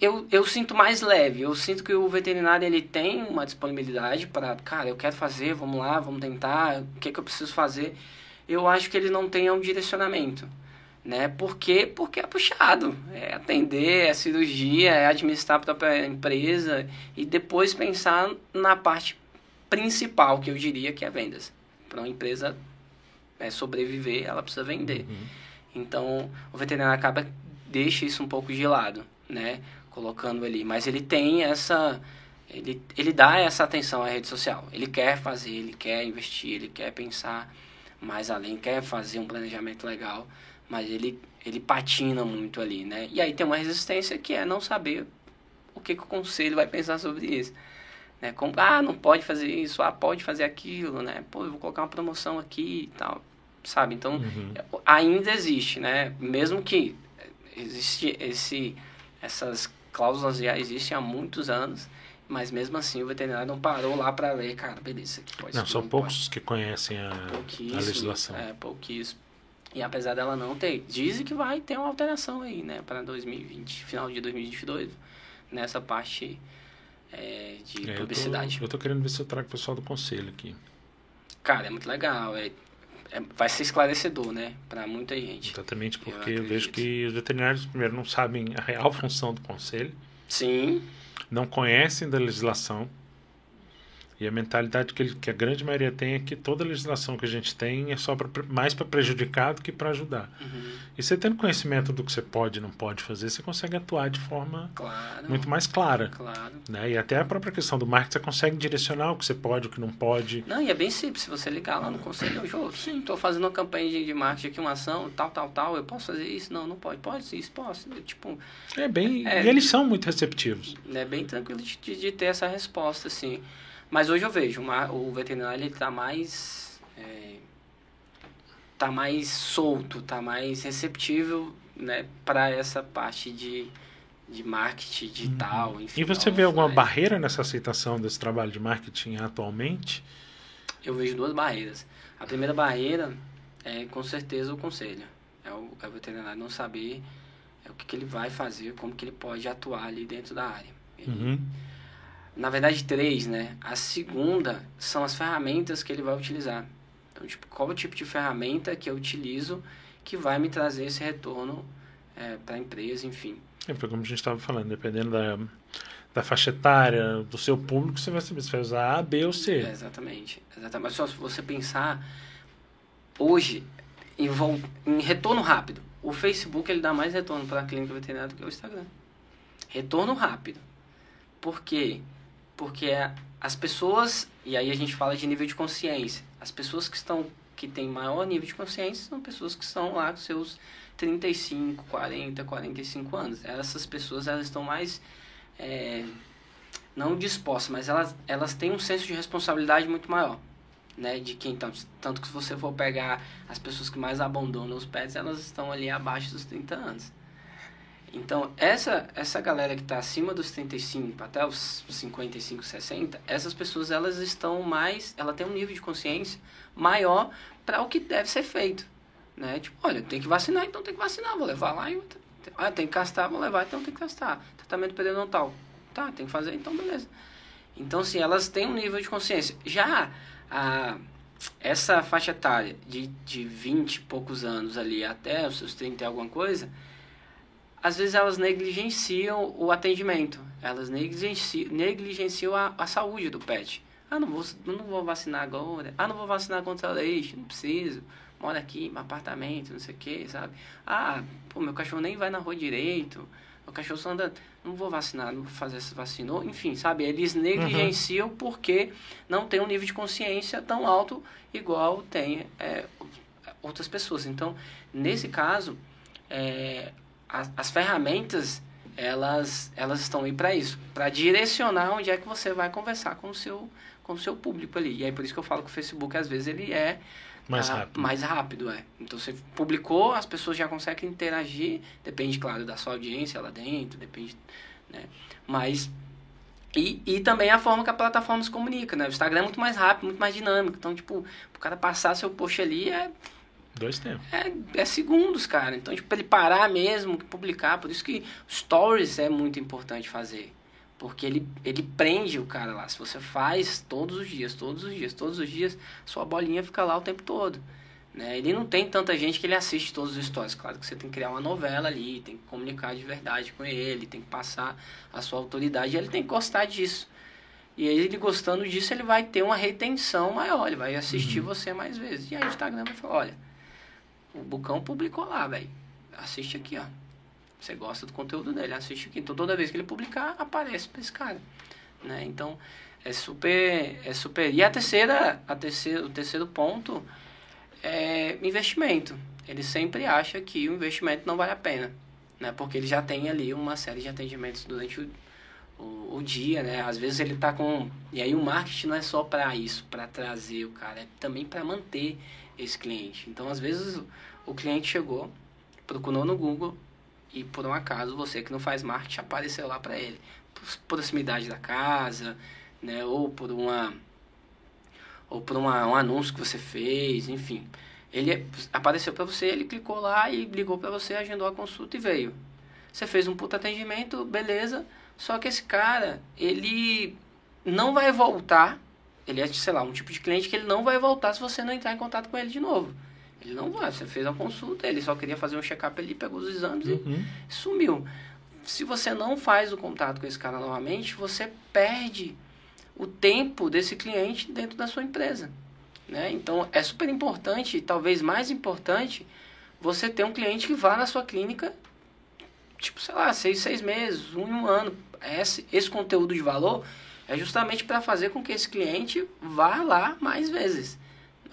Eu, eu sinto mais leve. Eu sinto que o veterinário ele tem uma disponibilidade para, cara, eu quero fazer, vamos lá, vamos tentar, o que, é que eu preciso fazer. Eu acho que ele não tem um direcionamento. Né? Por quê? Porque é puxado. É atender, é cirurgia, é administrar a própria empresa e depois pensar na parte principal, que eu diria que é vendas. Para uma empresa é, sobreviver, ela precisa vender. Uhum. Então, o veterinário acaba deixa isso um pouco de lado, né? Colocando ali. Mas ele tem essa. Ele, ele dá essa atenção à rede social. Ele quer fazer, ele quer investir, ele quer pensar mais além, quer fazer um planejamento legal, mas ele, ele patina muito ali, né? E aí tem uma resistência que é não saber o que, que o conselho vai pensar sobre isso. Né? Como, ah, não pode fazer isso, ah, pode fazer aquilo, né? Pô, eu vou colocar uma promoção aqui e tal, sabe? Então, uhum. ainda existe, né? Mesmo que existe esse, essas cláusulas já existem há muitos anos, Mas mesmo assim o veterinário não parou lá para ler, cara, beleza, isso aqui pode Não, são não poucos pode. que conhecem a, a legislação. É, pouquíssimo. E apesar dela não ter, dizem que vai ter uma alteração aí, né, para 2020, final de 2022, nessa parte é, de É, eu, tô, publicidade. eu tô querendo ver se eu trago o pessoal do conselho aqui. Cara, é muito legal, é- vai ser esclarecedor, né, para muita gente. Exatamente Eu porque eu, vejo acredito. que os veterinários, primeiro, não sabem a real função do conselho, Sim, não conhecem da legislação. E a mentalidade que, ele- que a grande maioria tem é que toda legislação que a gente tem é só pra, mais para prejudicar do que para ajudar. uhum, E você tendo conhecimento do que você pode e não pode fazer, você consegue atuar de forma claro, muito mais clara. claro. Né? E até a própria questão do marketing, você consegue direcionar o que você pode, o que não pode. Não, e é bem simples. Se você ligar lá no conselho, eu sim, estou fazendo uma campanha de, de marketing aqui, uma ação, tal, tal, tal, eu posso fazer isso? Não, não pode. Pode, isso posso. Tipo, É bem. É. E eles são muito receptivos. é bem tranquilo de- de ter essa resposta, assim. Mas hoje eu vejo, o veterinário ele tá mais. é, tá mais solto, tá mais receptível, né, para essa parte de, de marketing digital, enfim. E você vê alguma né? barreira nessa aceitação desse trabalho de marketing atualmente? Eu vejo duas barreiras. A primeira barreira é com certeza o conselho. É o, é o veterinário não saber é o que, que ele vai fazer, como que ele pode atuar ali dentro da área. Ele- Uhum. Na verdade, três, né? A segunda são as ferramentas que ele vai utilizar. Então, tipo, qual o tipo de ferramenta que eu utilizo que vai me trazer esse retorno para a empresa, enfim. É, porque como a gente estava falando, dependendo da, da faixa etária, do seu público, você vai saber se vai usar A, B ou C. É, exatamente, exatamente. Mas só se você pensar hoje em, vol- em retorno rápido, o Facebook ele dá mais retorno para a clínica veterinária do que o Instagram. Retorno rápido. Por quê? Porque a- as pessoas, e aí a gente fala de nível de consciência, as pessoas que estão que têm maior nível de consciência são pessoas que estão lá com seus 35, 40, 45 anos. Essas pessoas elas estão mais é, não dispostas, mas elas, elas têm um senso de responsabilidade muito maior, né? De quem tanto, tanto que se você for pegar as pessoas que mais abandonam os pets, elas estão ali abaixo dos 30 anos. Então, essa essa galera que está acima dos 35 até os 55, 60, essas pessoas elas estão mais, ela tem um nível de consciência maior para o que deve ser feito, né? Tipo, olha, tem que vacinar, então tem que vacinar, vou levar lá e ah, tem que castar, vou levar, então tem que castar. Tratamento periodontal. Tá, tem que fazer, então beleza. Então, se elas têm um nível de consciência. Já a, essa faixa etária de, de 20 e poucos anos ali até os seus 30 e alguma coisa, às vezes elas negligenciam o atendimento. Elas negligenciam, negligenciam a, a saúde do pet. Ah, não vou, não vou vacinar agora. Ah, não vou vacinar contra leite, não preciso. Mora aqui, meu apartamento, não sei o que, sabe? Ah, pô, meu cachorro nem vai na rua direito. Meu cachorro só anda. Não vou vacinar, não vou fazer essa vacina. Enfim, sabe? Eles negligenciam porque não tem um nível de consciência tão alto igual tem é, outras pessoas. Então, nesse caso, é, as, as ferramentas elas elas estão aí para isso, para direcionar onde é que você vai conversar com o seu com o seu público ali. E aí por isso que eu falo que o Facebook às vezes ele é Mais ah, rápido. mais rápido, é. Então você publicou, as pessoas já conseguem interagir, depende claro da sua audiência lá dentro, depende, né? Mas e, e também a forma que a plataforma se comunica, né? O Instagram é muito mais rápido, muito mais dinâmico. Então, tipo, o cara passar seu post ali é Dois tempos. é, é segundos, cara. Então, tipo, ele parar mesmo, publicar. Por isso que stories é muito importante fazer. Porque ele, ele prende o cara lá. Se você faz todos os dias, todos os dias, todos os dias, sua bolinha fica lá o tempo todo. Né? Ele não tem tanta gente que ele assiste todos os stories. Claro que você tem que criar uma novela ali, tem que comunicar de verdade com ele, tem que passar a sua autoridade. E ele tem que gostar disso. E aí, ele gostando disso, ele vai ter uma retenção maior. Ele vai assistir você mais vezes. E aí o Instagram vai falar, olha, o Bucão publicou lá, velho. Assiste aqui, ó. Você gosta do conteúdo dele, assiste aqui. Então toda vez que ele publicar, aparece pra esse cara. Né? Então é super. É super. E a terceira, a terceira, o terceiro ponto é investimento. Ele sempre acha que o investimento não vale a pena. Né? Porque ele já tem ali uma série de atendimentos durante o, o, o dia, né? Às vezes ele tá com. E aí o marketing não é só para isso, para trazer o cara, é também para manter esse cliente. Então, às vezes, o- cliente chegou, procurou no Google e por um acaso você que não faz marketing apareceu lá para ele. por proximidade da casa, né? Ou por uma ou por uma, um anúncio que você fez, enfim. Ele apareceu para você, ele clicou lá e ligou para você, agendou a consulta e veio. Você fez um puta atendimento, beleza. Só que esse cara, ele não vai voltar. Ele é, sei lá, um tipo de cliente que ele não vai voltar se você não entrar em contato com ele de novo. Ele não vai, você fez a consulta, ele só queria fazer um check-up ali, pegou os exames uhum. e sumiu. Se você não faz o contato com esse cara novamente, você perde o tempo desse cliente dentro da sua empresa. Né? Então é super importante, talvez mais importante, você ter um cliente que vá na sua clínica, tipo, sei lá, seis, seis meses, um, um ano. Esse, esse conteúdo de valor é justamente para fazer com que esse cliente vá lá mais vezes.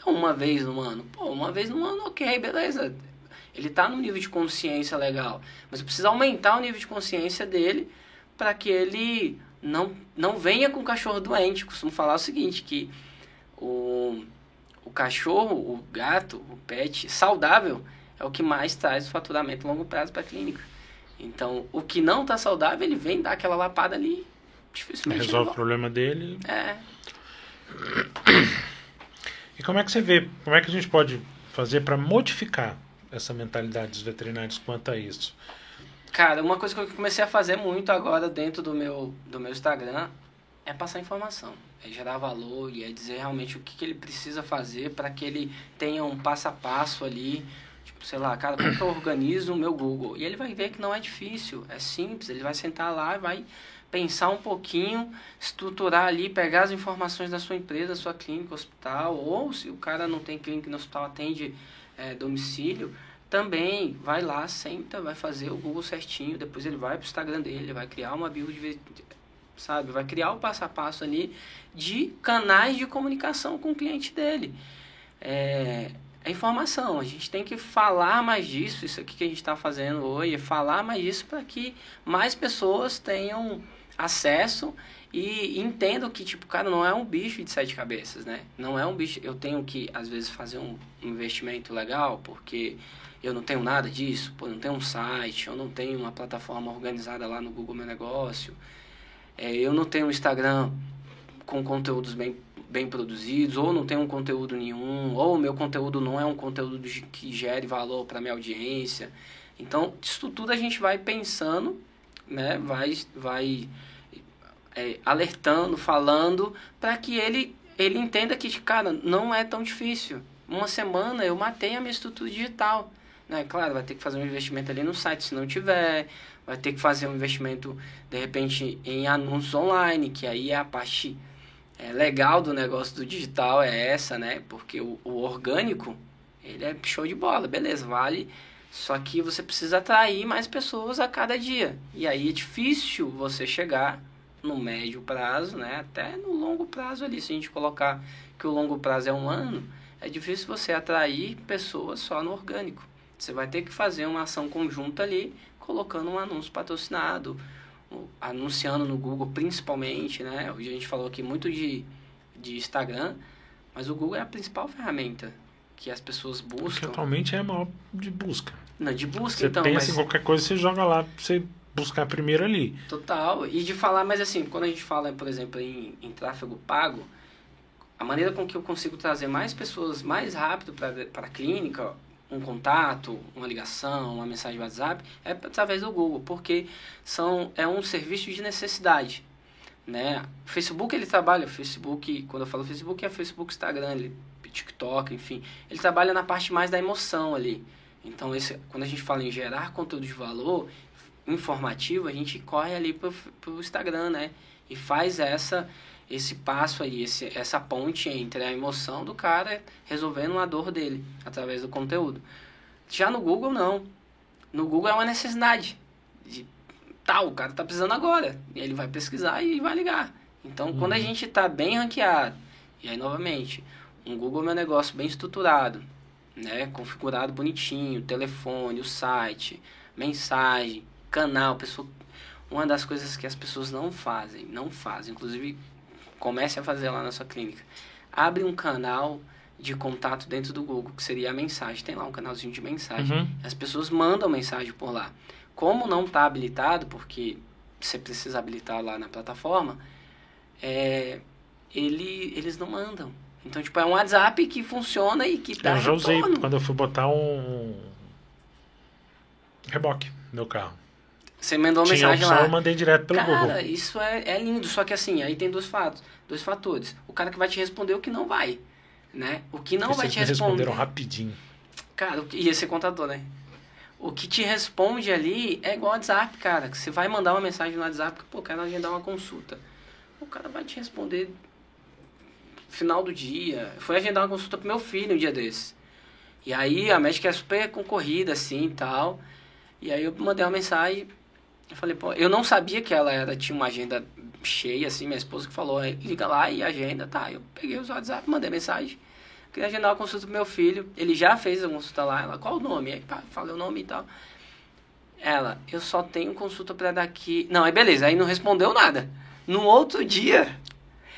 Uma vez no ano. Pô, uma vez no ano, ok, beleza. Ele está no nível de consciência legal. Mas precisa aumentar o nível de consciência dele para que ele não, não venha com o cachorro doente. Costumo falar o seguinte, que o, o cachorro, o gato, o pet saudável é o que mais traz o faturamento a longo prazo para a clínica. Então, o que não está saudável, ele vem dar aquela lapada ali, dificilmente resolve o problema dele. É. E como é que você vê, como é que a gente pode fazer para modificar essa mentalidade dos veterinários quanto a isso? Cara, uma coisa que eu comecei a fazer muito agora dentro do meu, do meu Instagram é passar informação, é gerar valor e é dizer realmente o que, que ele precisa fazer para que ele tenha um passo a passo ali. Tipo, sei lá, cara, como que eu organizo o meu Google? E ele vai ver que não é difícil, é simples, ele vai sentar lá e vai pensar um pouquinho, estruturar ali, pegar as informações da sua empresa, da sua clínica, hospital, ou se o cara não tem clínica no hospital, atende é, domicílio, também vai lá, senta, vai fazer o Google certinho, depois ele vai para o Instagram dele, vai criar uma bio de sabe, vai criar o passo a passo ali de canais de comunicação com o cliente dele. É, é informação, a gente tem que falar mais disso, isso aqui que a gente está fazendo hoje, é falar mais disso para que mais pessoas tenham acesso e entendam que, tipo, cara, não é um bicho de sete cabeças, né? Não é um bicho. Eu tenho que, às vezes, fazer um investimento legal porque eu não tenho nada disso, pô, não tenho um site, eu não tenho uma plataforma organizada lá no Google Meu Negócio, é, eu não tenho um Instagram com conteúdos bem, bem produzidos, ou não tenho um conteúdo nenhum, ou meu conteúdo não é um conteúdo que gere valor para minha audiência. Então, isso tudo a gente vai pensando, né? Vai, vai é, alertando, falando, para que ele, ele entenda que, cara, não é tão difícil. Uma semana eu matei a minha estrutura digital. Né? Claro, vai ter que fazer um investimento ali no site se não tiver, vai ter que fazer um investimento, de repente, em anúncios online, que aí é a parte é, legal do negócio do digital, é essa, né? Porque o, o orgânico, ele é show de bola, beleza, vale. Só que você precisa atrair mais pessoas a cada dia. E aí é difícil você chegar no médio prazo, né? Até no longo prazo ali, se a gente colocar que o longo prazo é um ano, é difícil você atrair pessoas só no orgânico. Você vai ter que fazer uma ação conjunta ali, colocando um anúncio patrocinado, anunciando no Google principalmente, né? Hoje a gente falou aqui muito de, de Instagram, mas o Google é a principal ferramenta que as pessoas buscam. Que atualmente é a maior de busca. Não, de busca você então. Você pensa mas... em qualquer coisa, você joga lá, você buscar primeiro ali. Total. E de falar, mas assim, quando a gente fala, por exemplo, em, em tráfego pago, a maneira com que eu consigo trazer mais pessoas mais rápido para a clínica, um contato, uma ligação, uma mensagem WhatsApp, é através do Google, porque são, é um serviço de necessidade. Né? O Facebook ele trabalha, o Facebook, quando eu falo Facebook, é Facebook, Instagram, ele, TikTok, enfim. Ele trabalha na parte mais da emoção ali. Então, esse, quando a gente fala em gerar conteúdo de valor, informativo, a gente corre ali pro, pro Instagram, né? E faz essa esse passo aí, esse, essa ponte entre a emoção do cara resolvendo uma dor dele através do conteúdo. Já no Google não. No Google é uma necessidade de tal, o cara tá precisando agora. E ele vai pesquisar e vai ligar. Então, uhum. quando a uhum. gente tá bem ranqueado, e aí novamente, um Google é meu negócio bem estruturado, né, configurado bonitinho, telefone, o site, mensagem, canal, pessoa, uma das coisas que as pessoas não fazem, não fazem, inclusive comece a fazer lá na sua clínica. Abre um canal de contato dentro do Google, que seria a mensagem. Tem lá um canalzinho de mensagem. Uhum. As pessoas mandam mensagem por lá. Como não está habilitado, porque você precisa habilitar lá na plataforma, é, ele, eles não mandam. Então, tipo, é um WhatsApp que funciona e que dá Eu já usei retorno. quando eu fui botar um reboque no meu carro. Você mandou uma Tinha mensagem opção, lá. eu mandei direto pelo cara, Google. isso é, é lindo. Só que assim, aí tem dois fatos, dois fatores. O cara que vai te responder o que não vai, né? O que não vai te responder. responderam rapidinho. Cara, que- ia ser contador, né? O que te responde ali é igual WhatsApp, cara. Que você vai mandar uma mensagem no WhatsApp, que, pô, quero agendar uma consulta. O cara vai te responder final do dia. Fui agendar uma consulta pro meu filho um dia desses. E aí a médica é super concorrida, assim, e tal. E aí eu mandei uma mensagem. Eu falei, pô, eu não sabia que ela era, tinha uma agenda cheia, assim, minha esposa que falou, "É, liga lá e agenda, tá. Eu peguei os WhatsApp, mandei mensagem. Queria agendar uma consulta pro meu filho. Ele já fez a consulta lá. Ela, qual o nome? Aí, pá, falei o nome e tal. Ela, eu só tenho consulta pra daqui. Não, aí beleza, aí não respondeu nada. No outro dia,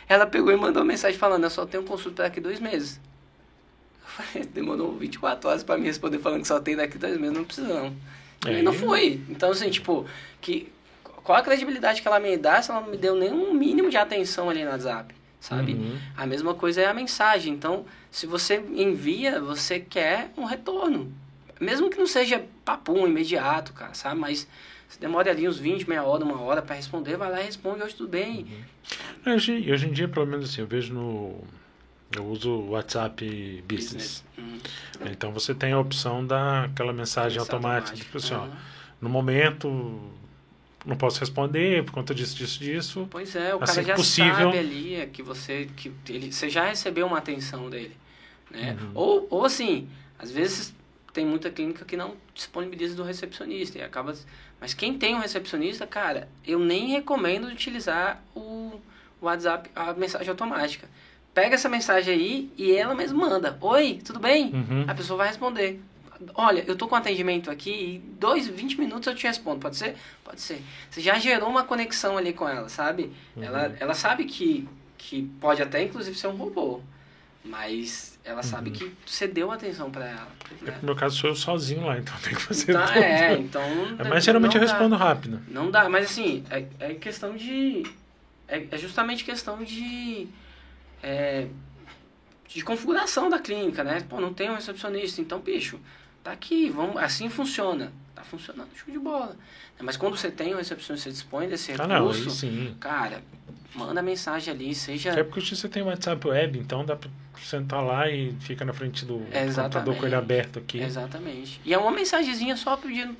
ela pegou e mandou mensagem falando, eu só tenho consulta daqui dois meses. Eu falei, demorou 24 horas pra me responder falando que só tem daqui dois meses, não precisa não. É, e não foi. Então, assim, tipo, que, qual a credibilidade que ela me dá se ela não me deu nenhum mínimo de atenção ali no WhatsApp, sabe? Uhum. A mesma coisa é a mensagem. Então, se você envia, você quer um retorno. Mesmo que não seja papum imediato, cara, sabe? Mas se demora ali uns 20, meia hora, uma hora pra responder, vai lá e responde, hoje tudo bem. Hoje, hoje em dia, pelo menos assim, eu vejo no. Eu uso o WhatsApp Business. Hum, Então você tem a opção daquela mensagem isso automática, tipo assim, ó, Aham. no momento não posso responder por conta disso, disso, disso. Pois é, o Assim cara já possível. sabe ali é que você que ele, você já recebeu uma atenção dele, né? Uhum. Ou, ou assim, às vezes tem muita clínica que não disponibiliza do recepcionista e acaba mas quem tem um recepcionista, cara, eu nem recomendo utilizar o WhatsApp, a mensagem automática. Pega essa mensagem aí e ela mesma manda. Oi, tudo bem? Uhum. A pessoa vai responder. Olha, eu tô com atendimento aqui e dois, 20 minutos eu te respondo. Pode ser? Pode ser. Você já gerou uma conexão ali com ela, sabe? Uhum. Ela, ela sabe que, que pode até inclusive ser um robô. Mas ela sabe Uhum. que você deu atenção pra ela. É, Né? No meu caso, sou eu sozinho lá, então tem que fazer Tá, tudo. é, então. Mas geralmente eu dá. respondo rápido. Não dá, mas assim, é, é questão de. É, é justamente questão de. é, de configuração da clínica, né? Pô, não tem um recepcionista, então, bicho, tá aqui, vamos, assim funciona. Tá funcionando, show de bola. Mas quando você tem um recepcionista, você dispõe desse Ah, não, recurso, cara, manda mensagem ali, seja. É porque você tem WhatsApp web, então dá pra sentar lá e fica na frente do computador com ele aberto aqui. Exatamente. E é uma mensagenzinha só pedindo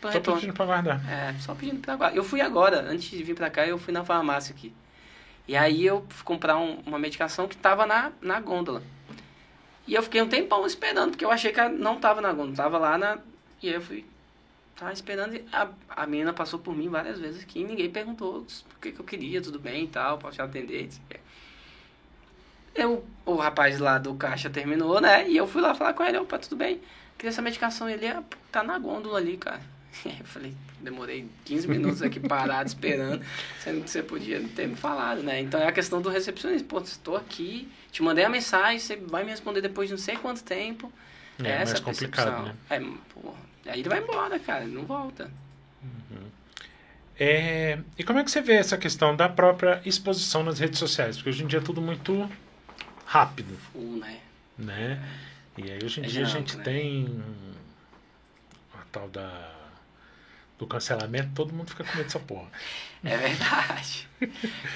pra Só retorno. pedindo pra guardar. É, só pedindo pra agora. Eu fui agora, antes de vir pra cá, eu fui na farmácia aqui. E aí eu fui comprar um- uma medicação que tava na, na gôndola. E eu fiquei um tempão esperando, porque eu achei que ela não tava na gôndola, tava lá na. E aí eu fui. Tava esperando a, a menina passou por mim várias vezes aqui e ninguém perguntou o que, que eu queria, tudo bem e tal, posso te atender. Eu, o rapaz lá do caixa terminou, né? E eu fui lá falar com ele, opa, tudo bem. Queria essa medicação, ele "Ah, pô, tá na gôndola ali, cara. Eu falei, demorei 15 minutos aqui parado esperando, sendo que você podia ter me falado, né? Então é a questão do recepcionista. Pô, estou aqui, te mandei a mensagem, você vai me responder depois de não sei quanto tempo. É, Essa mais a complicado, percepção. né? É, porra. Aí ele vai embora, cara, ele não volta. É, e como é que você vê essa questão da própria exposição nas redes sociais? Porque hoje em dia é tudo muito rápido, Full, né? né? E aí hoje em É dia a geral, gente né? tem a tal da do cancelamento, todo mundo fica com medo dessa porra. É verdade.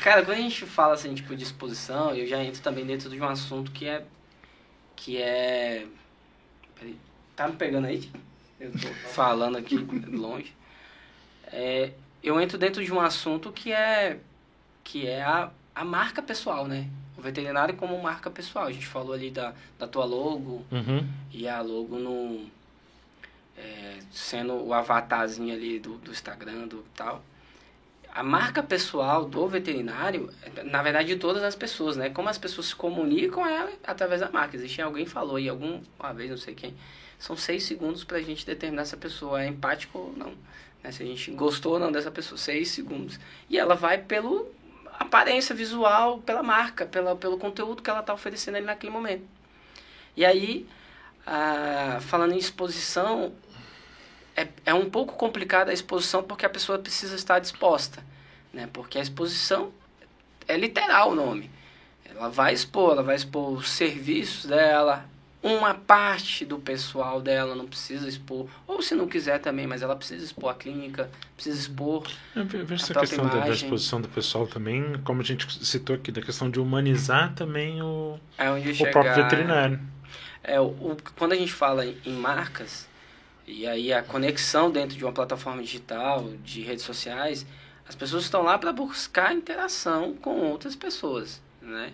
Cara, quando a gente fala assim, tipo, de exposição, eu já entro também dentro de um assunto que é. Que é. Peraí, tá me pegando aí? Eu tô falando aqui longe. É, eu entro dentro de um assunto que é. Que é a, a marca pessoal, né? O veterinário como marca pessoal. A gente falou ali da, da tua logo, Uhum. e a logo no é, sendo o avatarzinho ali do, do Instagram do tal a marca pessoal do veterinário na verdade de todas as pessoas né como as pessoas se comunicam é através da marca existe alguém falou e alguma vez não sei quem são seis segundos para a gente determinar se a pessoa é empática ou não né? se a gente gostou ou não dessa pessoa seis segundos e ela vai pelo aparência visual pela marca pela, pelo conteúdo que ela está oferecendo ali naquele momento e aí, ah, falando em exposição, é, é um pouco complicada a exposição porque a pessoa precisa estar disposta, né? Porque a exposição é literal o nome. Ela vai expor, ela vai expor os serviços dela, uma parte do pessoal dela não precisa expor, ou se não quiser também, mas ela precisa expor a clínica, precisa expor. Eu vejo essa questão da, da, exposição do pessoal também, como a gente citou aqui, da questão de humanizar também o, é o chegar, próprio veterinário. É, o, o, quando a gente fala em marcas, e aí a conexão dentro de uma plataforma digital, de redes sociais, as pessoas estão lá para buscar interação com outras pessoas, né?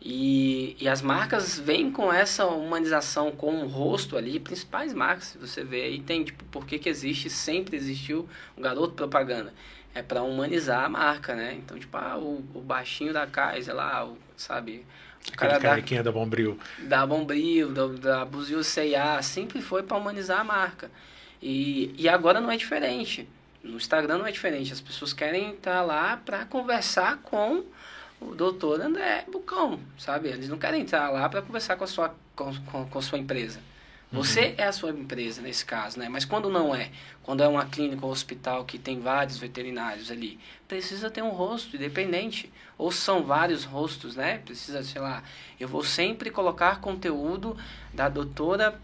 E, e as marcas vêm com essa humanização, com o um rosto ali, principais marcas, você vê aí, tem tipo, por que, que existe, sempre existiu um garoto propaganda. É para humanizar a marca, né? Então, tipo, ah, o, o baixinho da Kaiser lá, o, sabe? O cara da, é da Bombril. Da Bombril, da, da Buzil C&A, sempre foi para humanizar a marca. E, e agora não é diferente. No Instagram não é diferente. As pessoas querem estar lá para conversar com o doutor André Bucão, sabe? Eles não querem entrar lá para conversar com a sua, com, com, com sua empresa. Você uhum. é a sua empresa nesse caso, né? Mas quando não é, quando é uma clínica ou hospital que tem vários veterinários ali, precisa ter um rosto independente. Ou são vários rostos, né? Precisa, sei lá, eu vou sempre colocar conteúdo da doutora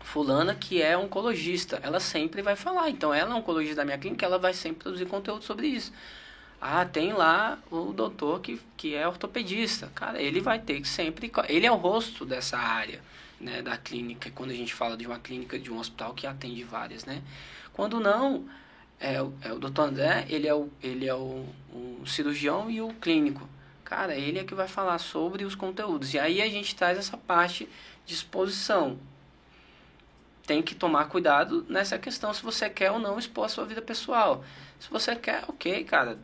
fulana que é oncologista. Ela sempre vai falar. Então, ela é oncologista da minha clínica, ela vai sempre produzir conteúdo sobre isso. Ah, tem lá o doutor que, que é ortopedista. Cara, ele vai ter que sempre. Ele é o rosto dessa área né, da clínica, quando a gente fala de uma clínica, de um hospital que atende várias, né? Quando não, é, é o doutor André, ele é, o, ele é o, o cirurgião e o clínico. Cara, ele é que vai falar sobre os conteúdos. E aí a gente traz essa parte de exposição. Tem que tomar cuidado nessa questão se você quer ou não expor a sua vida pessoal. Se você quer, ok, cara,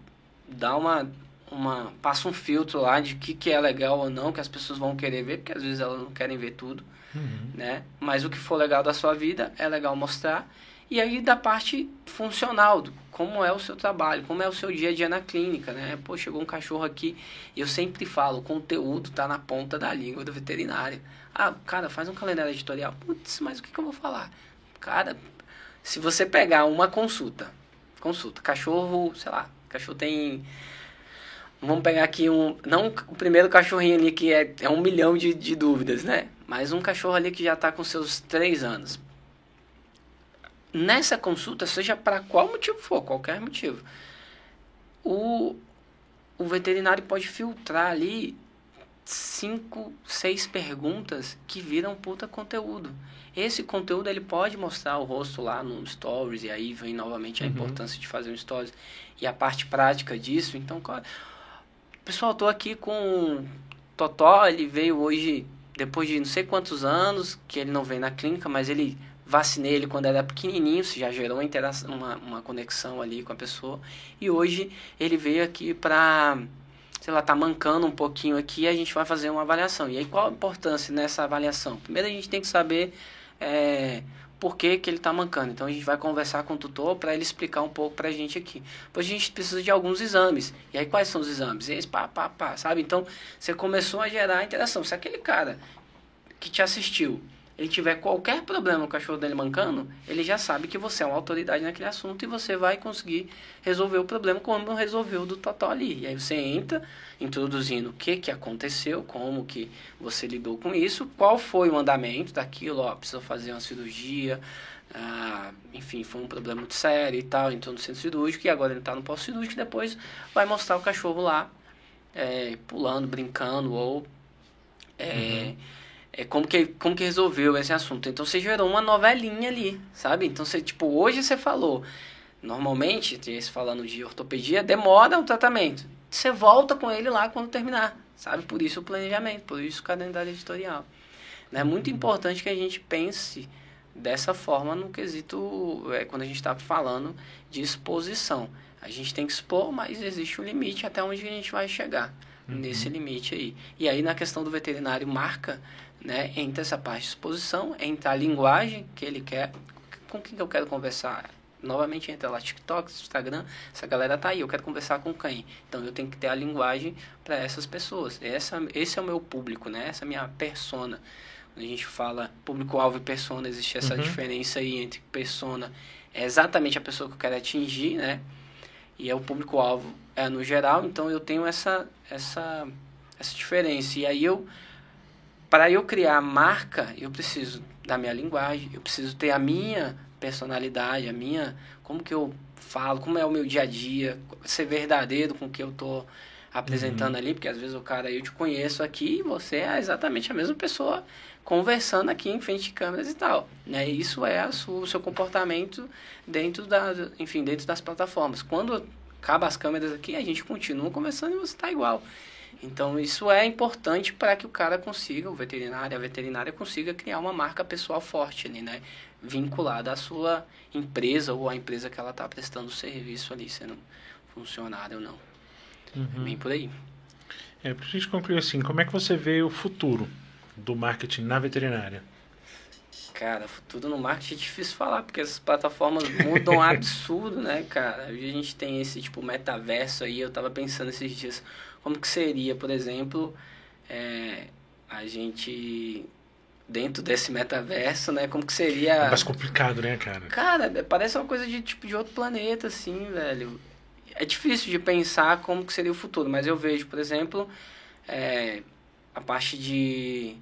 dá uma, uma passa um filtro lá de que que é legal ou não que as pessoas vão querer ver porque às vezes elas não querem ver tudo uhum. né? Mas o que for legal da sua vida é legal mostrar. E aí da parte funcional do como é o seu trabalho como é o seu dia a dia na clínica né? Pô chegou um cachorro aqui e eu sempre falo o conteúdo tá na ponta da língua do veterinário. Ah cara faz um calendário editorial. Putz mas o que, que eu vou falar? Cara se você pegar uma consulta consulta cachorro sei lá cachorro tem. Vamos pegar aqui um. Não o primeiro cachorrinho ali que é, é um milhão de, de dúvidas, né? Mas um cachorro ali que já está com seus três anos. Nessa consulta, seja para qual motivo for, qualquer motivo, o, o veterinário pode filtrar ali cinco, seis perguntas que viram puta conteúdo. Esse conteúdo ele pode mostrar o rosto lá no stories e aí vem novamente a uhum. importância de fazer um stories e a parte prática disso. Então, pessoal, tô aqui com Totó, ele veio hoje depois de não sei quantos anos que ele não vem na clínica, mas ele vacinei ele quando era pequenininho, se já gerou uma, uma, uma conexão ali com a pessoa. E hoje ele veio aqui para sei lá, tá mancando um pouquinho aqui, a gente vai fazer uma avaliação. E aí qual a importância nessa avaliação? Primeiro a gente tem que saber é, por que, que ele está mancando. Então a gente vai conversar com o tutor para ele explicar um pouco para a gente aqui. Depois a gente precisa de alguns exames. E aí quais são os exames? Esse, pá, pá, pá, sabe? Então você começou a gerar interação. Se aquele cara que te assistiu ele tiver qualquer problema o cachorro dele mancando, ele já sabe que você é uma autoridade naquele assunto e você vai conseguir resolver o problema como resolveu do Totó ali. E aí você entra introduzindo o que, que aconteceu, como que você lidou com isso, qual foi o andamento daquilo, ó, precisa fazer uma cirurgia, ah, enfim, foi um problema muito sério e tal, entrou no centro cirúrgico e agora ele está no pós-cirúrgico e depois vai mostrar o cachorro lá é, pulando, brincando ou... É, uhum é, como, que, como que resolveu esse assunto. Então você gerou uma novelinha ali, sabe? Então você, tipo, hoje você falou. Normalmente, esse falando de ortopedia, demora o tratamento. Você volta com ele lá quando terminar, sabe? Por isso o planejamento, por isso o calendário editorial. É muito importante que a gente pense dessa forma no quesito, é, quando a gente está falando de exposição. A gente tem que expor, mas existe um limite até onde a gente vai chegar uhum. nesse limite aí. E aí na questão do veterinário marca, né, entre essa parte de exposição, entre a linguagem que ele quer, com quem que eu quero conversar, novamente entra lá TikTok, Instagram, essa galera tá aí, eu quero conversar com quem? Então eu tenho que ter a linguagem para essas pessoas. Essa, esse é o meu público, né? Essa é a minha persona. Quando a gente fala público-alvo e persona, existe essa uhum. diferença aí entre persona, é exatamente a pessoa que eu quero atingir, né? E é o público-alvo é no geral, então eu tenho essa, essa, essa diferença. E aí eu, para eu criar marca, eu preciso da minha linguagem, eu preciso ter a minha personalidade, a minha, como que eu falo, como é o meu dia a dia, ser verdadeiro com o que eu tô apresentando uhum. ali, porque às vezes o cara, eu te conheço aqui e você é exatamente a mesma pessoa conversando aqui em frente de câmeras e tal, né? Isso é a sua, o seu comportamento dentro da, enfim, dentro das plataformas. Quando acaba as câmeras aqui, a gente continua conversando e você está igual. Então isso é importante para que o cara consiga, o veterinário, a veterinária consiga criar uma marca pessoal forte ali, né? Vinculada à sua empresa ou à empresa que ela está prestando serviço ali, sendo funcionário ou não. Uhum. É bem por aí. É, para a gente concluir assim, como é que você vê o futuro do marketing na veterinária? Cara, futuro no marketing é difícil falar, porque essas plataformas mudam absurdo, né, cara? A gente tem esse, tipo, metaverso aí, eu tava pensando esses dias, como que seria, por exemplo, é, a gente dentro desse metaverso, né? Como que seria... É mais complicado, né, cara? Cara, parece uma coisa de, tipo, de outro planeta, assim, velho. É difícil de pensar como que seria o futuro, mas eu vejo, por exemplo, é, a parte de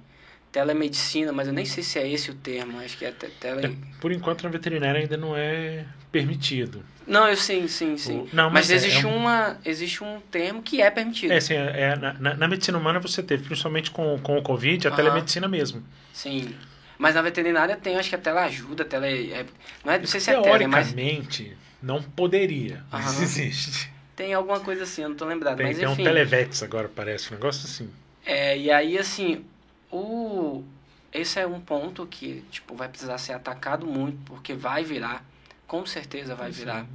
telemedicina, mas eu nem sei se é esse o termo, acho que é tele... É, por enquanto na veterinária ainda não é permitido. Não, eu sim, sim, sim. O... Não, mas, mas é, existe, é um... uma, existe um termo que é permitido. É, sim, é, é na, na, medicina humana você teve, principalmente com, com o Covid, a uhum. telemedicina mesmo. Sim. Mas na veterinária tem, acho que a teleajuda, a tele... É, não, é, não sei se é tele, mas... Teoricamente, não poderia, mas uhum. existe. Tem alguma coisa assim, eu não tô lembrado, tem, mas enfim. Tem um Televex agora, parece, um negócio assim. É, e aí, assim, o esse é um ponto que tipo vai precisar ser atacado muito porque vai virar com certeza vai virar.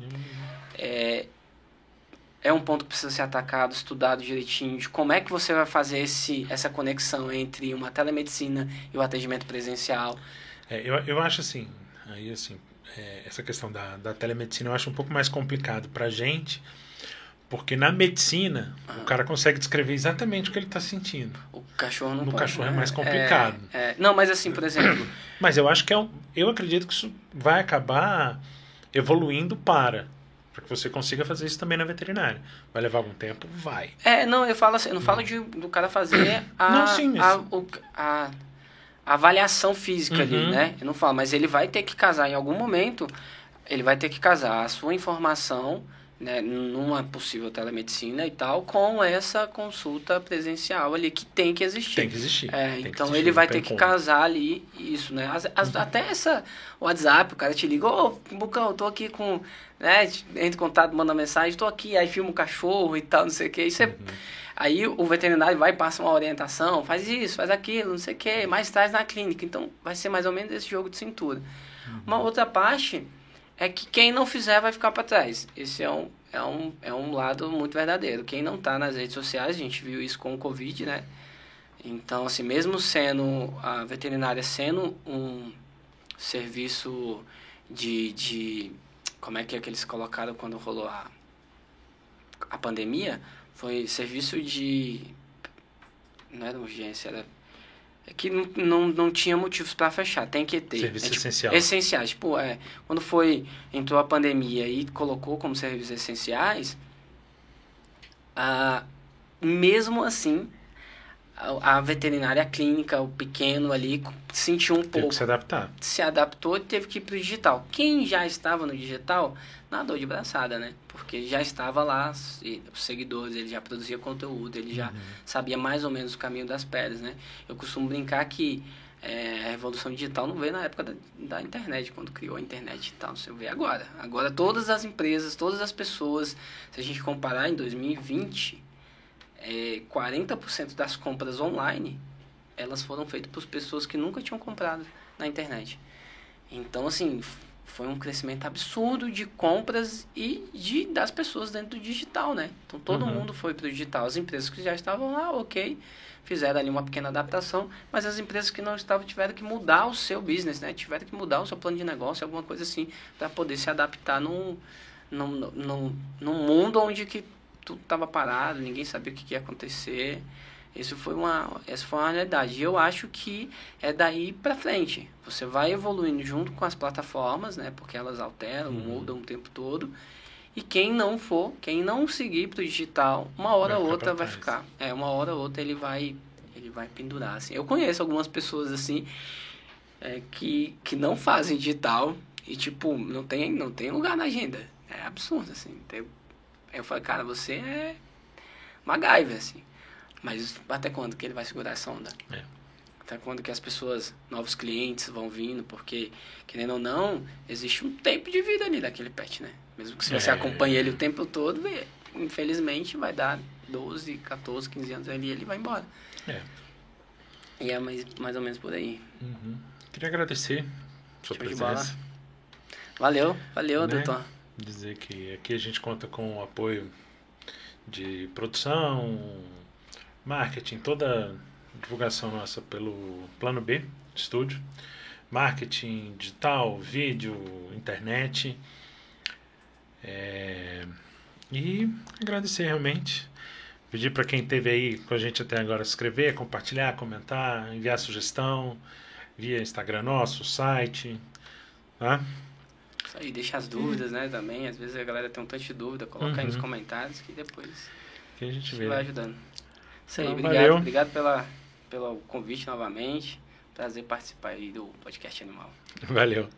é, é um ponto que precisa ser atacado estudado direitinho de como é que você vai fazer esse essa conexão entre uma telemedicina e o atendimento presencial. É, eu, eu acho assim aí assim é, essa questão da, da telemedicina eu acho um pouco mais complicado para gente porque na medicina, ah. o cara consegue descrever exatamente o que ele está sentindo. O cachorro não No pode, cachorro é né? é mais complicado. É, é, não, mas assim, por exemplo... mas eu acho que é um, eu acredito que isso vai acabar evoluindo para para que você consiga fazer isso também na veterinária. Vai levar algum tempo? Vai. É, não, eu falo assim, eu não falo de, do cara fazer a, não, sim, a, o, a, a, avaliação física uhum. ali, né? Eu não falo, mas ele vai ter que casar em algum momento, ele vai ter que casar a sua informação né, numa possível telemedicina e tal, com essa consulta presencial ali que tem que existir. Tem que existir. É, tem então que ele vai ter que casar ali isso, né? As, as, uhum. Até essa WhatsApp, o cara te liga, ô, oh, Bucão, eu tô aqui com, né, entra em contato, manda mensagem, tô aqui, aí filma o cachorro e tal, não sei o que, isso é... Uhum. Aí o veterinário vai passa uma orientação, faz isso, faz aquilo, não sei o que, mais traz na clínica. Então vai ser mais ou menos esse jogo de cintura. Uhum. Uma outra parte é que quem não fizer vai ficar para trás. Esse é um, é, um, é um lado muito verdadeiro. Quem não está nas redes sociais, a gente viu isso com o Covid, né? Então, assim, mesmo sendo a veterinária sendo um serviço de, de como é que é que eles colocaram quando rolou a, a pandemia? Foi serviço de não era urgência, era que não, não, não tinha motivos para fechar, tem que ter. Serviço é, tipo, essencial. Essenciais. Tipo, é, quando foi, entrou a pandemia e colocou como serviços essenciais, ah, mesmo assim, a, a veterinária clínica, o pequeno ali, sentiu um teve pouco. Que se adaptar. Se adaptou e teve que ir para o digital. Quem já estava no digital, nadou de braçada, né? Porque já estava lá, os seguidores, ele já produzia conteúdo, ele já uhum. sabia mais ou menos o caminho das pedras, né? Eu costumo brincar que é, a revolução digital não veio na época da, da, internet, quando criou a internet e tal, você vê agora. Agora todas as empresas, todas as pessoas, se a gente comparar em 2020, é, 40% das compras online, elas foram feitas por pessoas que nunca tinham comprado na internet. Então, assim, foi um crescimento absurdo de compras e de das pessoas dentro do digital, né? Então todo uhum. mundo foi para o digital. As empresas que já estavam lá, ok, fizeram ali uma pequena adaptação, mas as empresas que não estavam tiveram que mudar o seu business, né? Tiveram que mudar o seu plano de negócio, alguma coisa assim, para poder se adaptar num, num, num, num mundo onde que tudo estava parado, ninguém sabia o que, que ia acontecer. Isso foi uma, essa foi uma realidade. E eu acho que é daí para frente. Você vai evoluindo junto com as plataformas, né? Porque elas alteram, uhum. mudam o tempo todo. E quem não for, quem não seguir para o digital, uma hora ou outra vai ficar. É, uma hora ou outra ele vai, ele vai pendurar. Assim. Eu conheço algumas pessoas assim é, que, que não fazem digital e tipo não tem, não tem lugar na agenda. É absurdo assim. Tem, eu falo, cara, você é MacGyver assim. Mas até quando que ele vai segurar essa onda? É. Até quando que as pessoas, novos clientes vão vindo, porque, querendo ou não, existe um tempo de vida ali daquele pet, né? Mesmo que se você é. acompanhe ele o tempo todo, infelizmente vai dar 12, 14, 15 anos ali ele vai embora. É. E é mais, mais ou menos por aí. Uhum. Queria agradecer sua Show presença. Valeu, valeu, né? doutor. Dizer que aqui a gente conta com o apoio de produção, marketing, toda divulgação nossa pelo Plano B Estúdio, marketing digital, vídeo, internet. É, e agradecer realmente. Pedir para quem esteve aí com a gente até agora se inscrever, compartilhar, comentar, enviar sugestão via Instagram nosso, site. Tá? Isso aí, deixa as dúvidas, né, também. Às vezes a galera tem um tanto de dúvida, coloca uhum. aí nos uhum. comentários que depois que a gente vê. vai ajudando. Isso aí, então, obrigado, valeu. obrigado pela, pelo convite novamente. Prazer participar aí do podcast Animal. Valeu.